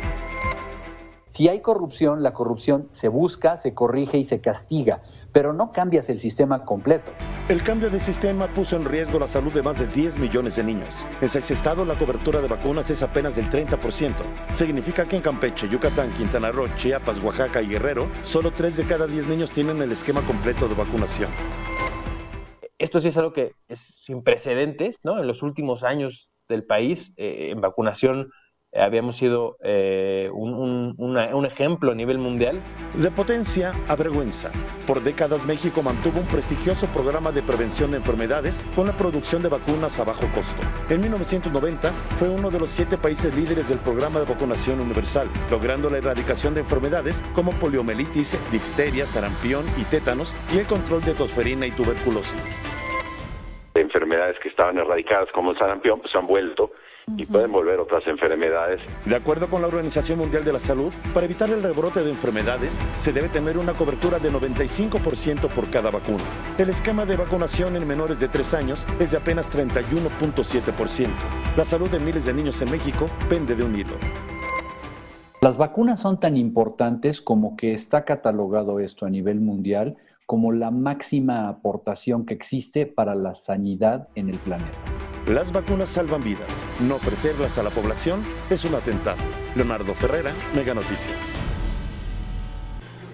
Speaker 26: Si hay corrupción, la corrupción se busca, se corrige y se castiga
Speaker 27: pero no cambias el sistema completo.
Speaker 24: El cambio de sistema puso en riesgo la salud de más de 10 millones de niños. En seis estados la cobertura de vacunas es apenas del 30%. Significa que en Campeche, Yucatán, Quintana Roo, Chiapas, Oaxaca y Guerrero, solo 3 de cada 10 niños tienen el esquema completo de vacunación.
Speaker 28: Esto sí es algo que es sin precedentes, ¿no? En los últimos años del país, eh, en vacunación habíamos sido eh, un, un- una- un ejemplo a nivel mundial.
Speaker 24: De potencia a vergüenza. Por décadas México mantuvo un prestigioso programa de prevención de enfermedades con la producción de vacunas a bajo costo. En 1990 fue uno de los siete países líderes del programa de vacunación universal, logrando la erradicación de enfermedades como poliomielitis, difteria, sarampión y tétanos y el control de tosferina y tuberculosis.
Speaker 29: enfermedades que estaban erradicadas como el sarampión pues se han vuelto y pueden volver otras enfermedades.
Speaker 24: De acuerdo con la Organización Mundial de la Salud, para evitar el rebrote de enfermedades, se debe tener una cobertura de 95% por cada vacuna. El esquema de vacunación en menores de 3 años es de apenas 31.7%. La salud de miles de niños en México pende de un hilo.
Speaker 27: Las vacunas son tan importantes como que está catalogado esto a nivel mundial como la máxima aportación que existe para la sanidad en el planeta.
Speaker 24: Las vacunas salvan vidas. No ofrecerlas a la población es un atentado. Leonardo Ferrera, Mega Noticias.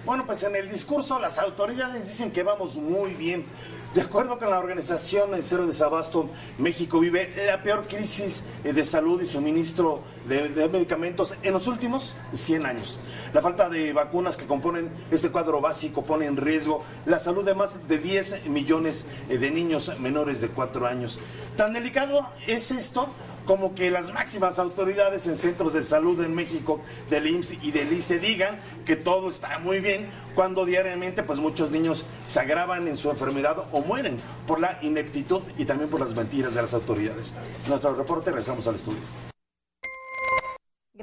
Speaker 22: Bueno, pues en el discurso las autoridades dicen que vamos muy bien. De acuerdo con la organización Cero Desabasto, México vive la peor crisis eh, de salud y suministro de, de medicamentos en los últimos 100 años. La falta de vacunas que componen este cuadro básico pone en riesgo la salud de más de 10 millones eh, de niños menores de 4 años. Tan delicado es esto como que las máximas autoridades en centros de salud en México, del IMSS y del ISTE, digan que todo está muy bien, cuando diariamente pues muchos niños se agravan en su enfermedad o mueren por la ineptitud y también por las mentiras de las autoridades. Nuestro reporte, regresamos al estudio.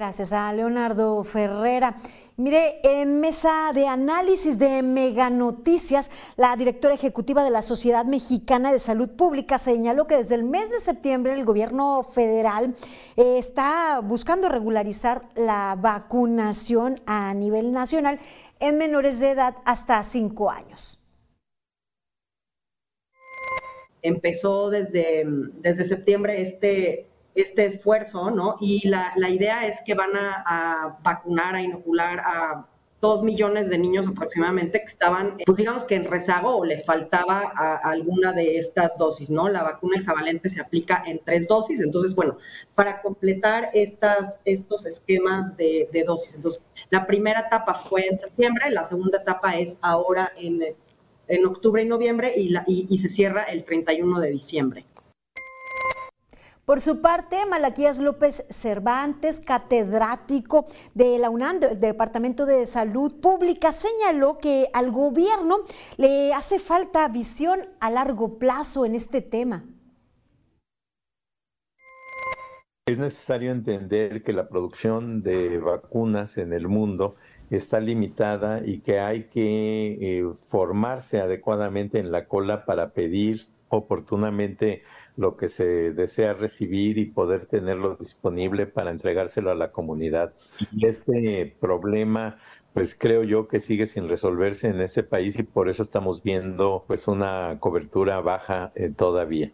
Speaker 3: Gracias a Leonardo Ferrera. Mire, en mesa de análisis de Mega Noticias, la directora ejecutiva de la Sociedad Mexicana de Salud Pública señaló que desde el mes de septiembre el gobierno federal eh, está buscando regularizar la vacunación a nivel nacional en menores de edad hasta 5 años.
Speaker 30: empezó desde, desde septiembre este, este esfuerzo, ¿no? Y la, la idea es que van a, vacunar, a inocular a dos millones de niños aproximadamente que estaban, pues digamos que en rezago o les faltaba alguna de estas dosis, ¿no? La vacuna hexavalente se aplica en tres dosis, entonces, bueno, para completar estas, estos esquemas de, de dosis. Entonces, la primera etapa fue en septiembre, la segunda etapa es ahora en, en octubre y noviembre y, la, y se cierra el 31 de diciembre.
Speaker 3: Por su parte, Malaquías López Cervantes, catedrático de la UNAM, del Departamento de Salud Pública, señaló que al gobierno le hace falta visión a largo plazo en este tema.
Speaker 31: Es necesario entender que la producción de vacunas en el mundo está limitada y que hay que eh, formarse adecuadamente en la cola para pedir oportunamente lo que se desea recibir y poder tenerlo disponible para entregárselo a la comunidad. Este problema, pues creo yo que sigue sin resolverse en este país y por eso estamos viendo pues una cobertura baja eh, todavía.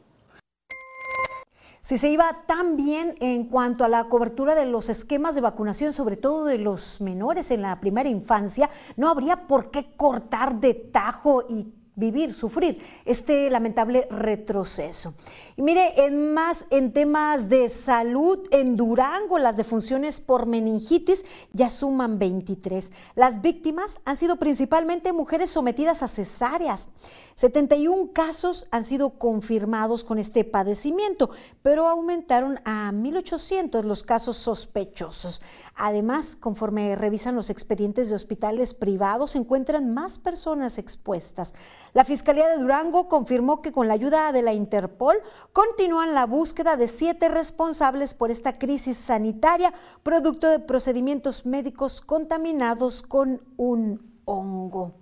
Speaker 3: Si se iba tan bien en cuanto a la cobertura de los esquemas de vacunación, sobre todo de los menores en la primera infancia, no habría por qué cortar de tajo y vivir, sufrir este lamentable retroceso. Y mire, en más en temas de salud, en Durango las defunciones por meningitis ya suman 23. Las víctimas han sido principalmente mujeres sometidas a cesáreas. 71 casos han sido confirmados con este padecimiento, pero aumentaron a 1.800 los casos sospechosos. Además, conforme revisan los expedientes de hospitales privados, se encuentran más personas expuestas. La Fiscalía de Durango confirmó que con la ayuda de la Interpol continúan la búsqueda de siete responsables por esta crisis sanitaria, producto de procedimientos médicos contaminados con un hongo.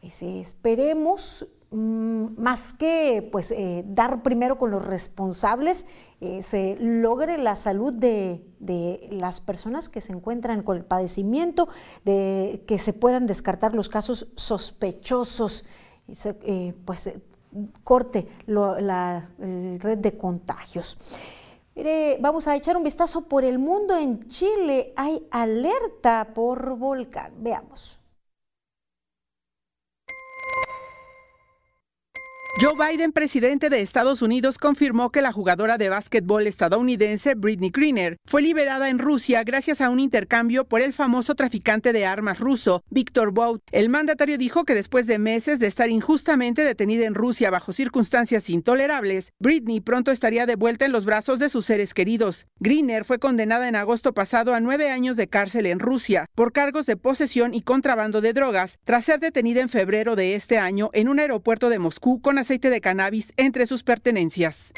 Speaker 3: Pues esperemos más que pues eh, dar primero con los responsables, eh, se logre la salud de, de, las personas que se encuentran con el padecimiento, de que se puedan descartar los casos sospechosos, y se, eh, pues corte la, red de contagios. Vamos a echar un vistazo por el mundo. En Chile hay alerta por volcán. Veamos.
Speaker 32: Joe Biden, presidente de Estados Unidos, confirmó que la jugadora de básquetbol estadounidense Britney Greener fue liberada en Rusia gracias a un intercambio por el famoso traficante de armas ruso, Víctor Bout. El mandatario dijo que después de meses de estar injustamente detenida en Rusia bajo circunstancias intolerables, Britney pronto estaría de vuelta en los brazos de sus seres queridos. Greener fue condenada en agosto pasado a nueve años de cárcel en Rusia por cargos de posesión y contrabando de drogas, tras ser detenida en febrero de este año en un aeropuerto de Moscú con aceite de cannabis entre sus pertenencias.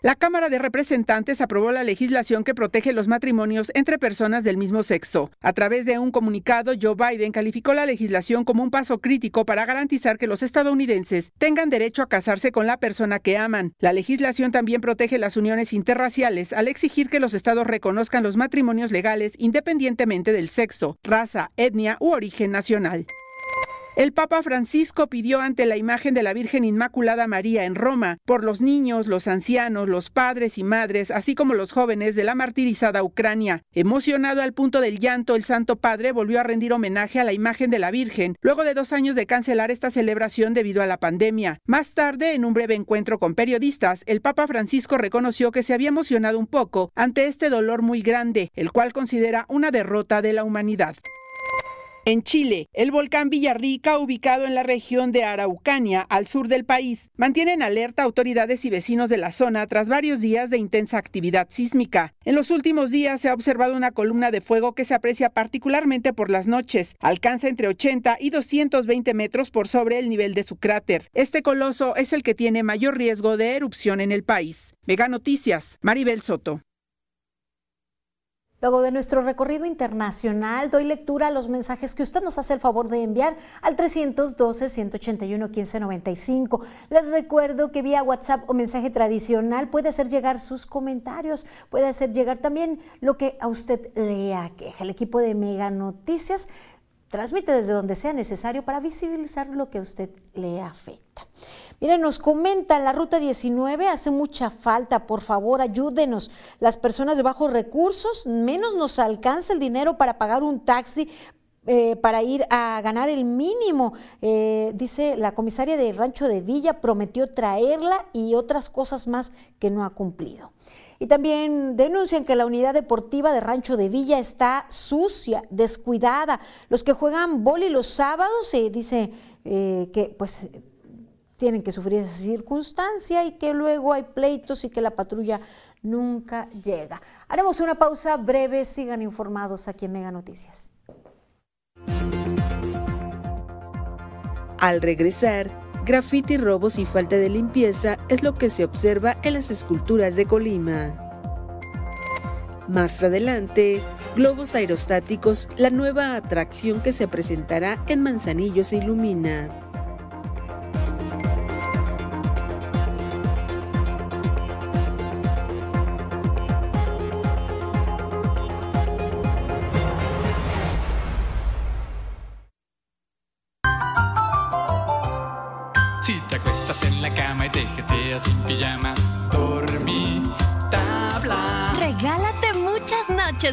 Speaker 32: La Cámara de Representantes aprobó la legislación que protege los matrimonios entre personas del mismo sexo. A través de un comunicado, Joe Biden calificó la legislación como un paso crítico para garantizar que los estadounidenses tengan derecho a casarse con la persona que aman. La legislación también protege las uniones interraciales al exigir que los estados reconozcan los matrimonios legales independientemente del sexo, raza, etnia u origen nacional. El Papa Francisco pidió ante la imagen de la Virgen Inmaculada María en Roma por los niños, los ancianos, los padres y madres, así como los jóvenes de la martirizada Ucrania. Emocionado al punto del llanto, el Santo Padre volvió a rendir homenaje a la imagen de la Virgen, luego de dos años de cancelar esta celebración debido a la pandemia. Más tarde, en un breve encuentro con periodistas, el Papa Francisco reconoció que se había emocionado un poco ante este dolor muy grande, el cual considera una derrota de la humanidad. En Chile, el volcán Villarrica, ubicado en la región de Araucanía, al sur del país, mantiene en alerta autoridades y vecinos de la zona tras varios días de intensa actividad sísmica. En los últimos días se ha observado una columna de fuego que se aprecia particularmente por las noches. Alcanza entre 80 y 220 metros por sobre el nivel de su cráter. Este coloso es el que tiene mayor riesgo de erupción en el país. Mega Noticias, Maribel Soto.
Speaker 3: Luego de nuestro recorrido internacional, doy lectura a los mensajes que usted nos hace el favor de enviar al 312-181-1595. Les recuerdo que vía WhatsApp o mensaje tradicional puede hacer llegar sus comentarios, puede hacer llegar también lo que a usted le aqueja. El equipo de Mega Noticias transmite desde donde sea necesario para visibilizar lo que a usted le afecta. Miren, nos comentan, la ruta 19 hace mucha falta, por favor, ayúdenos. Las personas de bajos recursos, menos nos alcanza el dinero para pagar un taxi, eh, para ir a ganar el mínimo. Eh, dice la comisaria del Rancho de Villa prometió traerla y otras cosas más que no ha cumplido. Y también denuncian que la unidad deportiva de Rancho de Villa está sucia, descuidada. Los que juegan boli los sábados, se dice eh, que pues tienen que sufrir esa circunstancia y que luego hay pleitos y que la patrulla nunca llega. Haremos una pausa breve, sigan informados aquí en Mega Noticias.
Speaker 33: Al regresar, grafiti, robos y falta de limpieza es lo que se observa en las esculturas de Colima. Más adelante, globos aerostáticos, la nueva atracción que se presentará en Manzanillo se ilumina.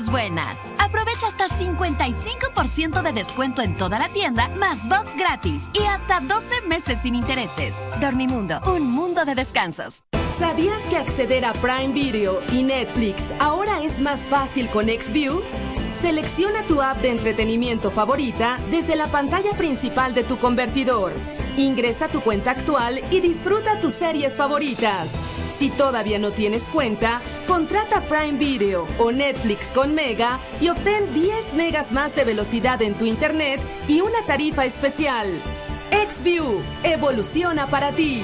Speaker 14: Buenas. Aprovecha hasta 55% de descuento en toda la tienda, más box gratis y hasta 12 meses sin intereses. Dormimundo, un mundo de descansos.
Speaker 12: ¿Sabías que acceder a Prime Video y Netflix ahora es más fácil con XView? Selecciona tu app de entretenimiento favorita desde la pantalla principal de tu convertidor. Ingresa tu cuenta actual y disfruta tus series favoritas. Si todavía no tienes cuenta, contrata Prime Video o Netflix con Mega y obtén 10 megas más de velocidad en tu internet y una tarifa especial. XView, evoluciona para ti.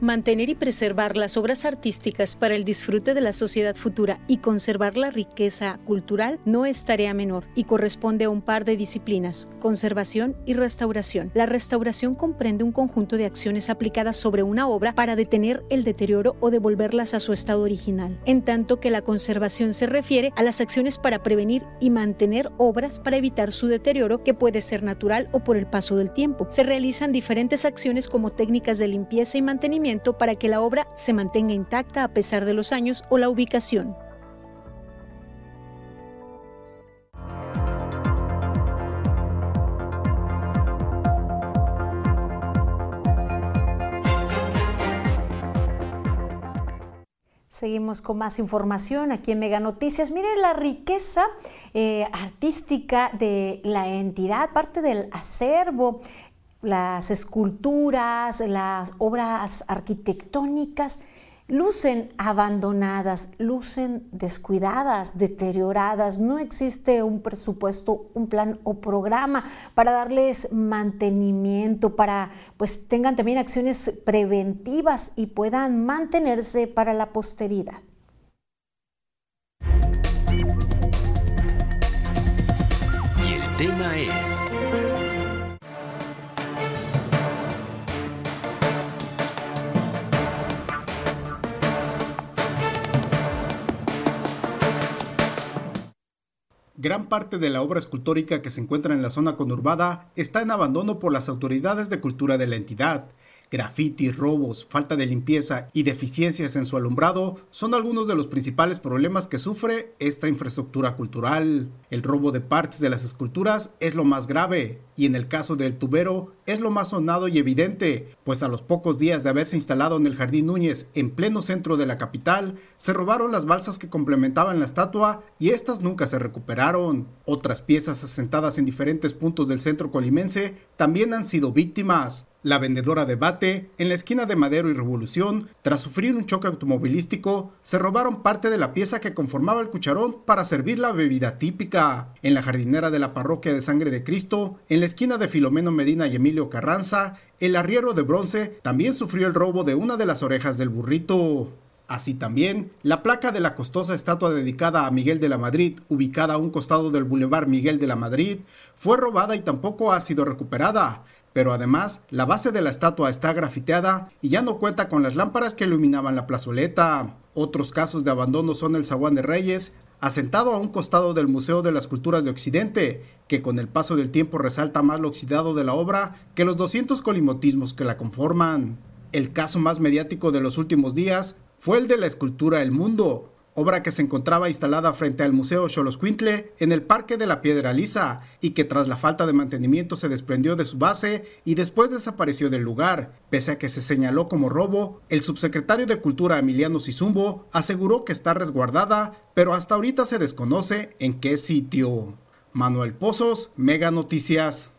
Speaker 34: Mantener y preservar las obras artísticas para el disfrute de la sociedad futura y conservar la riqueza cultural no es tarea menor y corresponde a un par de disciplinas, conservación y restauración. La restauración comprende un conjunto de acciones aplicadas sobre una obra para detener el deterioro o devolverlas a su estado original, en tanto que la conservación se refiere a las acciones para prevenir y mantener obras para evitar su deterioro que puede ser natural o por el paso del tiempo. Se realizan diferentes acciones como técnicas de limpieza y mantenimiento para que la obra se mantenga intacta a pesar de los años o la ubicación.
Speaker 3: Seguimos con más información aquí en Mega Noticias. Mire la riqueza eh, artística de la entidad, parte del acervo las esculturas, las obras arquitectónicas lucen abandonadas, lucen descuidadas, deterioradas. No existe un presupuesto, un plan o programa para darles mantenimiento, para pues tengan también acciones preventivas y puedan mantenerse para la posteridad.
Speaker 35: Y el tema es
Speaker 36: Gran parte de la obra escultórica que se encuentra en la zona conurbada está en abandono por las autoridades de cultura de la entidad. Grafitis, robos, falta de limpieza y deficiencias en su alumbrado son algunos de los principales problemas que sufre esta infraestructura cultural. El robo de partes de las esculturas es lo más grave y en el caso del tubero es lo más sonado y evidente, pues a los pocos días de haberse instalado en el Jardín Núñez en pleno centro de la capital, se robaron las balsas que complementaban la estatua y estas nunca se recuperaron. Otras piezas asentadas en diferentes puntos del centro colimense también han sido víctimas. La vendedora de bate, en la esquina de Madero y Revolución, tras sufrir un choque automovilístico, se robaron parte de la pieza que conformaba el cucharón para servir la bebida típica. En la jardinera de la parroquia de Sangre de Cristo, en la esquina de Filomeno Medina y Emilio Carranza, el arriero de bronce también sufrió el robo de una de las orejas del burrito. Así también, la placa de la costosa estatua dedicada a Miguel de la Madrid, ubicada a un costado del Boulevard Miguel de la Madrid, fue robada y tampoco ha sido recuperada, pero además la base de la estatua está grafiteada y ya no cuenta con las lámparas que iluminaban la plazoleta. Otros casos de abandono son el Zaguán de Reyes, asentado a un costado del Museo de las Culturas de Occidente, que con el paso del tiempo resalta más lo oxidado de la obra que los 200 colimotismos que la conforman. El caso más mediático de los últimos días fue el de la escultura El Mundo, obra que se encontraba instalada frente al Museo Xoloscuintle en el Parque de la Piedra Lisa y que tras la falta de mantenimiento se desprendió de su base y después desapareció del lugar. Pese a que se señaló como robo, el subsecretario de Cultura Emiliano Sizumbo aseguró que está resguardada, pero hasta ahorita se desconoce en qué sitio. Manuel Pozos, Mega Noticias.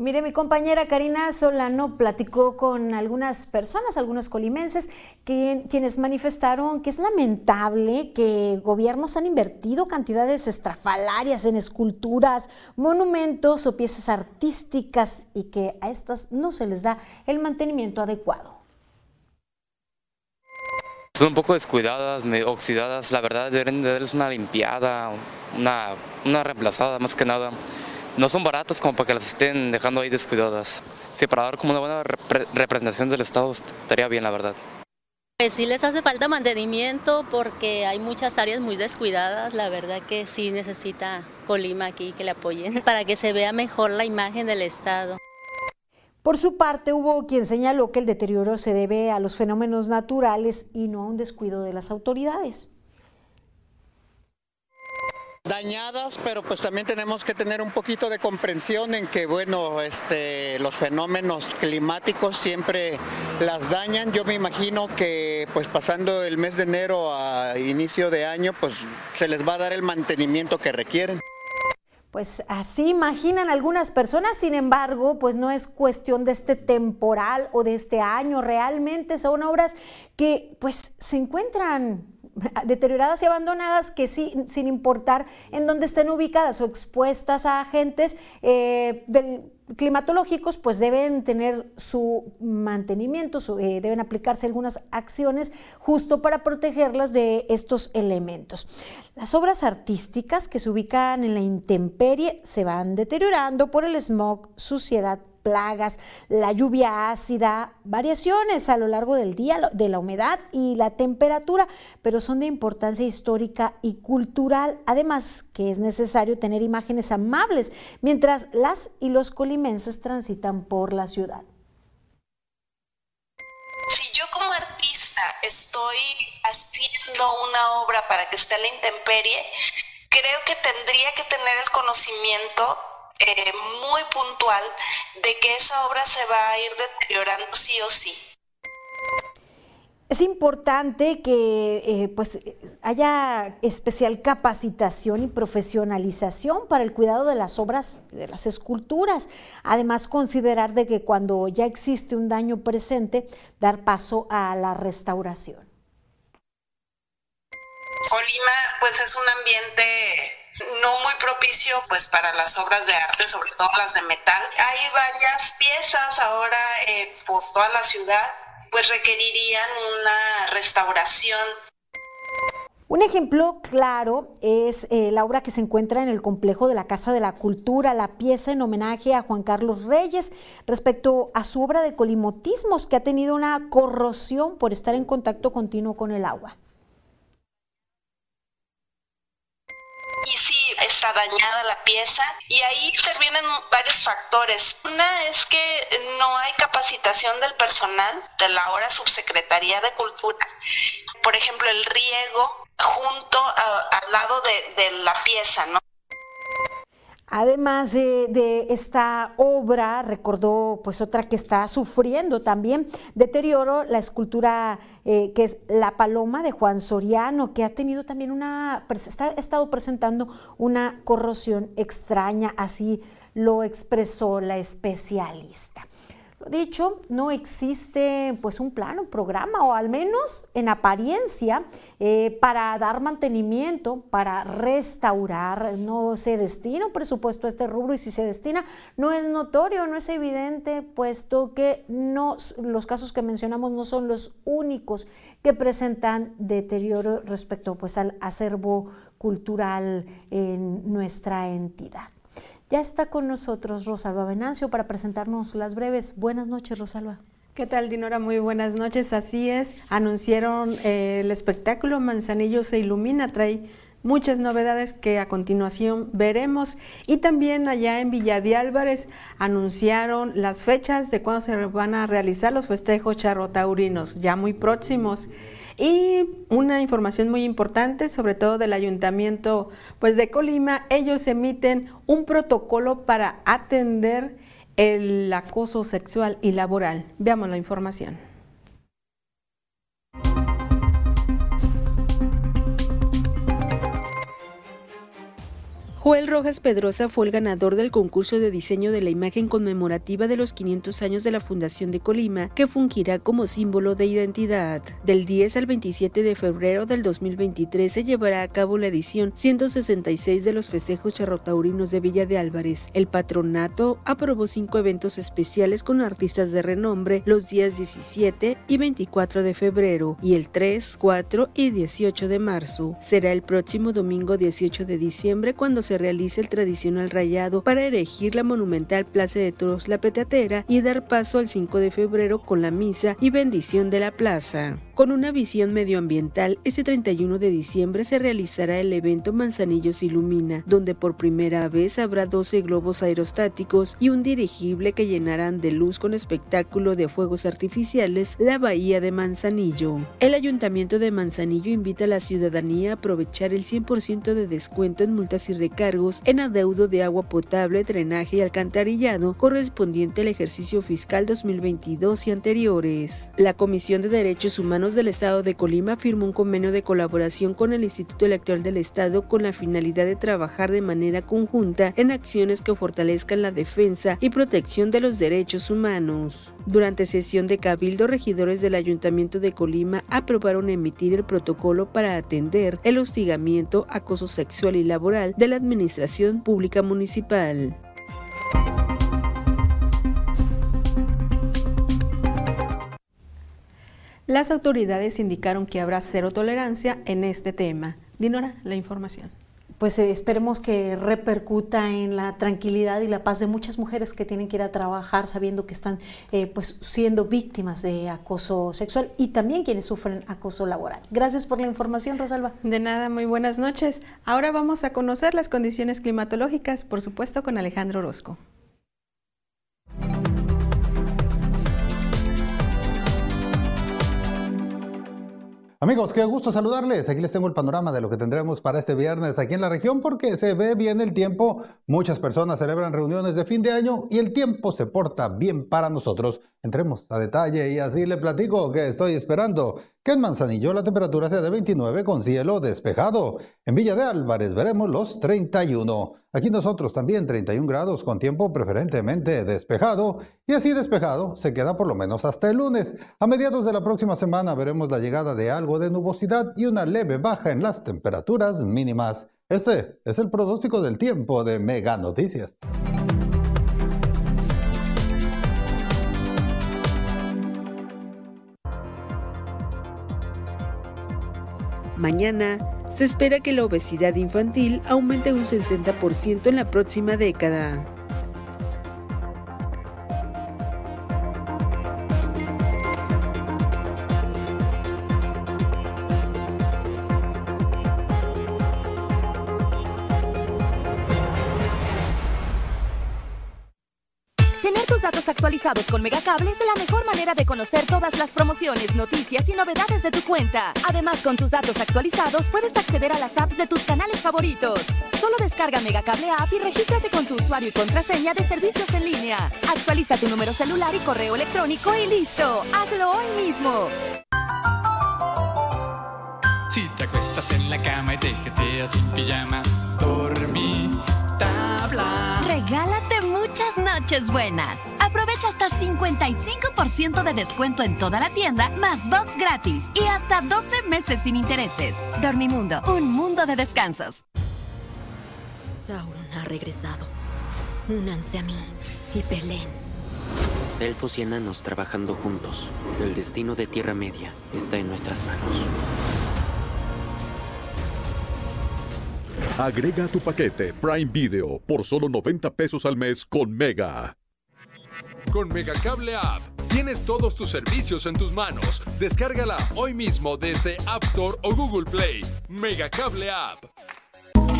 Speaker 3: Mire, mi compañera Karina Solano platicó con algunas personas, algunos colimenses, quienes manifestaron que es lamentable que gobiernos han invertido cantidades estrafalarias en esculturas, monumentos o piezas artísticas y que a estas no se les da el mantenimiento adecuado.
Speaker 37: Son un poco descuidadas, oxidadas, la verdad deberían de darles una limpiada, una, una reemplazada más que nada no son baratos como para que las estén dejando ahí descuidadas. Sí, para dar como una buena representación del Estado estaría bien, la verdad.
Speaker 38: Pues sí les hace falta mantenimiento porque hay muchas áreas muy descuidadas, la verdad que sí necesita Colima aquí que le apoyen para que se vea mejor la imagen del Estado.
Speaker 3: Por su parte, hubo quien señaló que el deterioro se debe a los fenómenos naturales y no a un descuido de las autoridades.
Speaker 39: Dañadas, pero pues también tenemos que tener un poquito de comprensión en que, bueno, este, los fenómenos climáticos siempre las dañan. Yo me imagino que pues pasando el mes de enero a inicio de año, pues se les va a dar el mantenimiento que requieren.
Speaker 3: Pues así imaginan algunas personas, sin embargo, pues no es cuestión de este temporal o de este año, realmente son obras que pues se encuentran deterioradas y abandonadas que sí, sin importar en dónde estén ubicadas o expuestas a agentes eh, climatológicos, pues deben tener su mantenimiento, eh, deben aplicarse algunas acciones justo para protegerlas de estos elementos. Las obras artísticas que se ubican en la intemperie se van deteriorando por el smog, suciedad, plagas, la lluvia ácida, variaciones a lo largo del día de la humedad y la temperatura, pero son de importancia histórica y cultural. Además, que es necesario tener imágenes amables mientras las y los colimenses transitan por la ciudad.
Speaker 40: Si yo como artista estoy haciendo una obra para que esté la intemperie, creo que tendría que tener el conocimiento eh, muy puntual de que esa obra se va a ir deteriorando sí o sí.
Speaker 3: Es importante que eh, pues, haya especial capacitación y profesionalización para el cuidado de las obras, de las esculturas. Además, considerar de que cuando ya existe un daño presente, dar paso a la restauración.
Speaker 40: Colima, pues es un ambiente no muy propicio pues para las obras de arte, sobre todo las de metal. Hay varias piezas ahora eh, por toda la ciudad, pues requerirían una restauración.
Speaker 3: Un ejemplo claro es eh, la obra que se encuentra en el complejo de la Casa de la Cultura, la pieza en homenaje a Juan Carlos Reyes respecto a su obra de colimotismos que ha tenido una corrosión por estar en contacto continuo con el agua.
Speaker 40: y sí está dañada la pieza y ahí intervienen varios factores. Una es que no hay capacitación del personal de la ahora subsecretaría de cultura. Por ejemplo, el riego junto al lado de, de la pieza, ¿no?
Speaker 3: Además de, esta obra, recordó pues otra que está sufriendo también deterioro, la escultura eh, que es La Paloma de Juan Soriano, que ha tenido también una, ha estado presentando una corrosión extraña, así lo expresó la especialista dicho, no existe pues un plan, un programa o al menos en apariencia eh, para dar mantenimiento, para restaurar. No se destina un presupuesto a este rubro y si se destina no es notorio, no es evidente, puesto que no, los casos que mencionamos no son los únicos que presentan deterioro respecto pues, al acervo cultural en nuestra entidad. Ya está con nosotros Rosalba Venancio para presentarnos las breves. Buenas noches, Rosalba.
Speaker 41: ¿Qué tal, Dinora? Muy buenas noches. Así es, anunciaron eh, el espectáculo Manzanillo se ilumina, trae muchas novedades que a continuación veremos. Y también allá en Villa de Álvarez anunciaron las fechas de cuándo se van a realizar los festejos charrotaurinos, ya muy próximos. Y una información muy importante, sobre todo del ayuntamiento pues, de Colima, ellos emiten un protocolo para atender el acoso sexual y laboral. Veamos la información.
Speaker 33: Joel Rojas Pedrosa fue el ganador del concurso de diseño de la imagen conmemorativa de los 500 años de la Fundación de Colima, que fungirá como símbolo de identidad. Del 10 al 27 de febrero del 2023 se llevará a cabo la edición 166 de los festejos charrotaurinos de Villa de Álvarez. El patronato aprobó cinco eventos especiales con artistas de renombre los días 17 y 24 de febrero y el 3, 4 y 18 de marzo. Será el próximo domingo 18 de diciembre cuando se se realiza el tradicional rayado para erigir la monumental Plaza de Toros La Petatera y dar paso al 5 de febrero con la misa y bendición de la plaza. Con una visión medioambiental, este 31 de diciembre se realizará el evento Manzanillos Ilumina, donde por primera vez habrá 12 globos aerostáticos y un dirigible que llenarán de luz con espectáculo de fuegos artificiales la bahía de Manzanillo. El Ayuntamiento de Manzanillo invita a la ciudadanía a aprovechar el 100% de descuento en multas y recargos en adeudo de agua potable, drenaje y alcantarillado correspondiente al ejercicio fiscal 2022 y anteriores. La Comisión de Derechos Humanos del Estado de Colima firmó un convenio de colaboración con el Instituto Electoral del Estado con la finalidad de trabajar de manera conjunta en acciones que fortalezcan la defensa y protección de los derechos humanos. Durante sesión de cabildo, regidores del Ayuntamiento de Colima aprobaron emitir el protocolo para atender el hostigamiento, acoso sexual y laboral de la Administración Pública Municipal. Las autoridades indicaron que habrá cero tolerancia en este tema. Dinora, la información.
Speaker 3: Pues eh, esperemos que repercuta en la tranquilidad y la paz de muchas mujeres que tienen que ir a trabajar sabiendo que están eh, pues siendo víctimas de acoso sexual y también quienes sufren acoso laboral. Gracias por la información, Rosalba.
Speaker 41: De nada, muy buenas noches. Ahora vamos a conocer las condiciones climatológicas, por supuesto, con Alejandro Orozco.
Speaker 42: Amigos, qué gusto saludarles. Aquí les tengo el panorama de lo que tendremos para este viernes aquí en la región porque se ve bien el tiempo. Muchas personas celebran reuniones de fin de año y el tiempo se porta bien para nosotros. Entremos a detalle y así le platico que estoy esperando en Manzanillo la temperatura sea de 29 con cielo despejado. En Villa de Álvarez veremos los 31. Aquí nosotros también 31 grados con tiempo preferentemente despejado y así despejado se queda por lo menos hasta el lunes. A mediados de la próxima semana veremos la llegada de algo de nubosidad y una leve baja en las temperaturas mínimas. Este es el pronóstico del tiempo de Mega Noticias.
Speaker 33: Mañana se espera que la obesidad infantil aumente un 60% en la próxima década.
Speaker 43: Con Megacable es la mejor manera de conocer todas las promociones, noticias y novedades de tu cuenta. Además, con tus datos actualizados puedes acceder a las apps de tus canales favoritos. Solo descarga Megacable App y regístrate con tu usuario y contraseña de servicios en línea. Actualiza tu número celular y correo electrónico y listo. Hazlo hoy mismo.
Speaker 13: Si te acuestas en la cama y te jeteas sin pijama, dormí tabla.
Speaker 14: Muchas noches buenas. Aprovecha hasta 55% de descuento en toda la tienda, más box gratis y hasta 12 meses sin intereses. Dormimundo, un mundo de descansos.
Speaker 44: Sauron ha regresado. Únanse a mí y peleen.
Speaker 45: Elfos y enanos trabajando juntos. El destino de Tierra Media está en nuestras manos.
Speaker 46: Agrega tu paquete Prime Video por solo 90 pesos al mes con Mega.
Speaker 47: Con Megacable App tienes todos tus servicios en tus manos. Descárgala hoy mismo desde App Store o Google Play. Megacable App.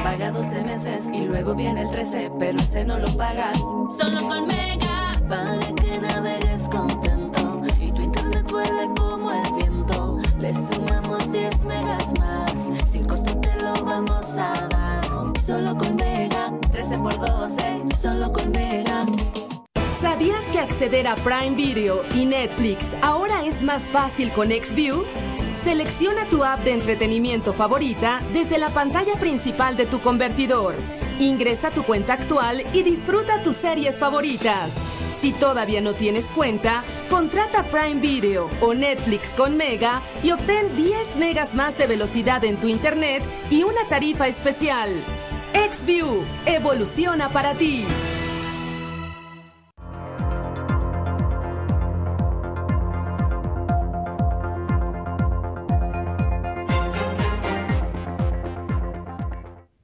Speaker 48: Paga 12 meses y luego viene el 13, pero ese no lo pagas. Solo con Mega, para que navegues contento y tu internet vuele como el viento. Le sumamos 10 megas más, sin costo vamos a dar. Solo con Mega, 13 por 12, solo con Mega.
Speaker 43: ¿Sabías que acceder a Prime Video y Netflix ahora es más fácil con XView? Selecciona tu app de entretenimiento favorita desde la pantalla principal de tu convertidor. Ingresa tu cuenta actual y disfruta tus series favoritas. Si todavía no tienes cuenta, contrata Prime Video o Netflix con Mega y obtén 10 megas más de velocidad en tu internet y una tarifa especial. XView, evoluciona para ti.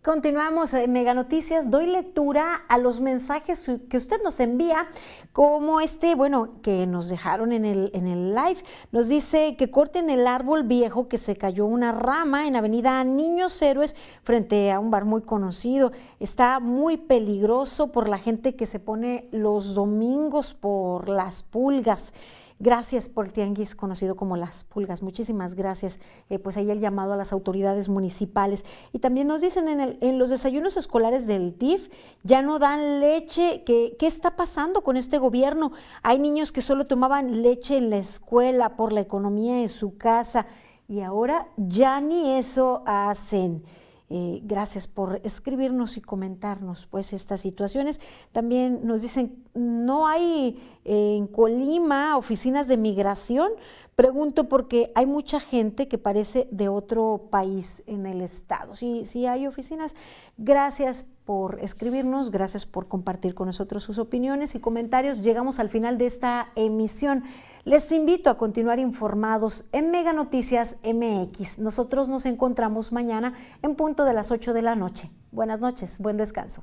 Speaker 3: Continuamos en Mega Noticias. Doy lectura a los mensajes que usted nos envía, como este, bueno, que nos dejaron en el, en el live. Nos dice que corten el árbol viejo que se cayó una rama en Avenida Niños Héroes frente a un bar muy conocido. Está muy peligroso por la gente que se pone los domingos por las pulgas. Gracias por el tianguis conocido como las pulgas. Muchísimas gracias. Eh, pues ahí el llamado a las autoridades municipales. Y también nos dicen en, en los desayunos escolares del DIF, ya no dan leche. ¿Qué, ¿Qué está pasando con este gobierno? Hay niños que solo tomaban leche en la escuela por la economía de su casa y ahora ya ni eso hacen. Eh, gracias por escribirnos y comentarnos pues estas situaciones. También nos dicen, no hay eh, en Colima oficinas de migración. Pregunto porque hay mucha gente que parece de otro país en el estado. Sí, sí hay oficinas. Gracias por escribirnos, gracias por compartir con nosotros sus opiniones y comentarios. Llegamos al final de esta emisión. Les invito a continuar informados en Mega Noticias MX. Nosotros nos encontramos mañana en punto de las 8 de la noche. Buenas noches, buen descanso.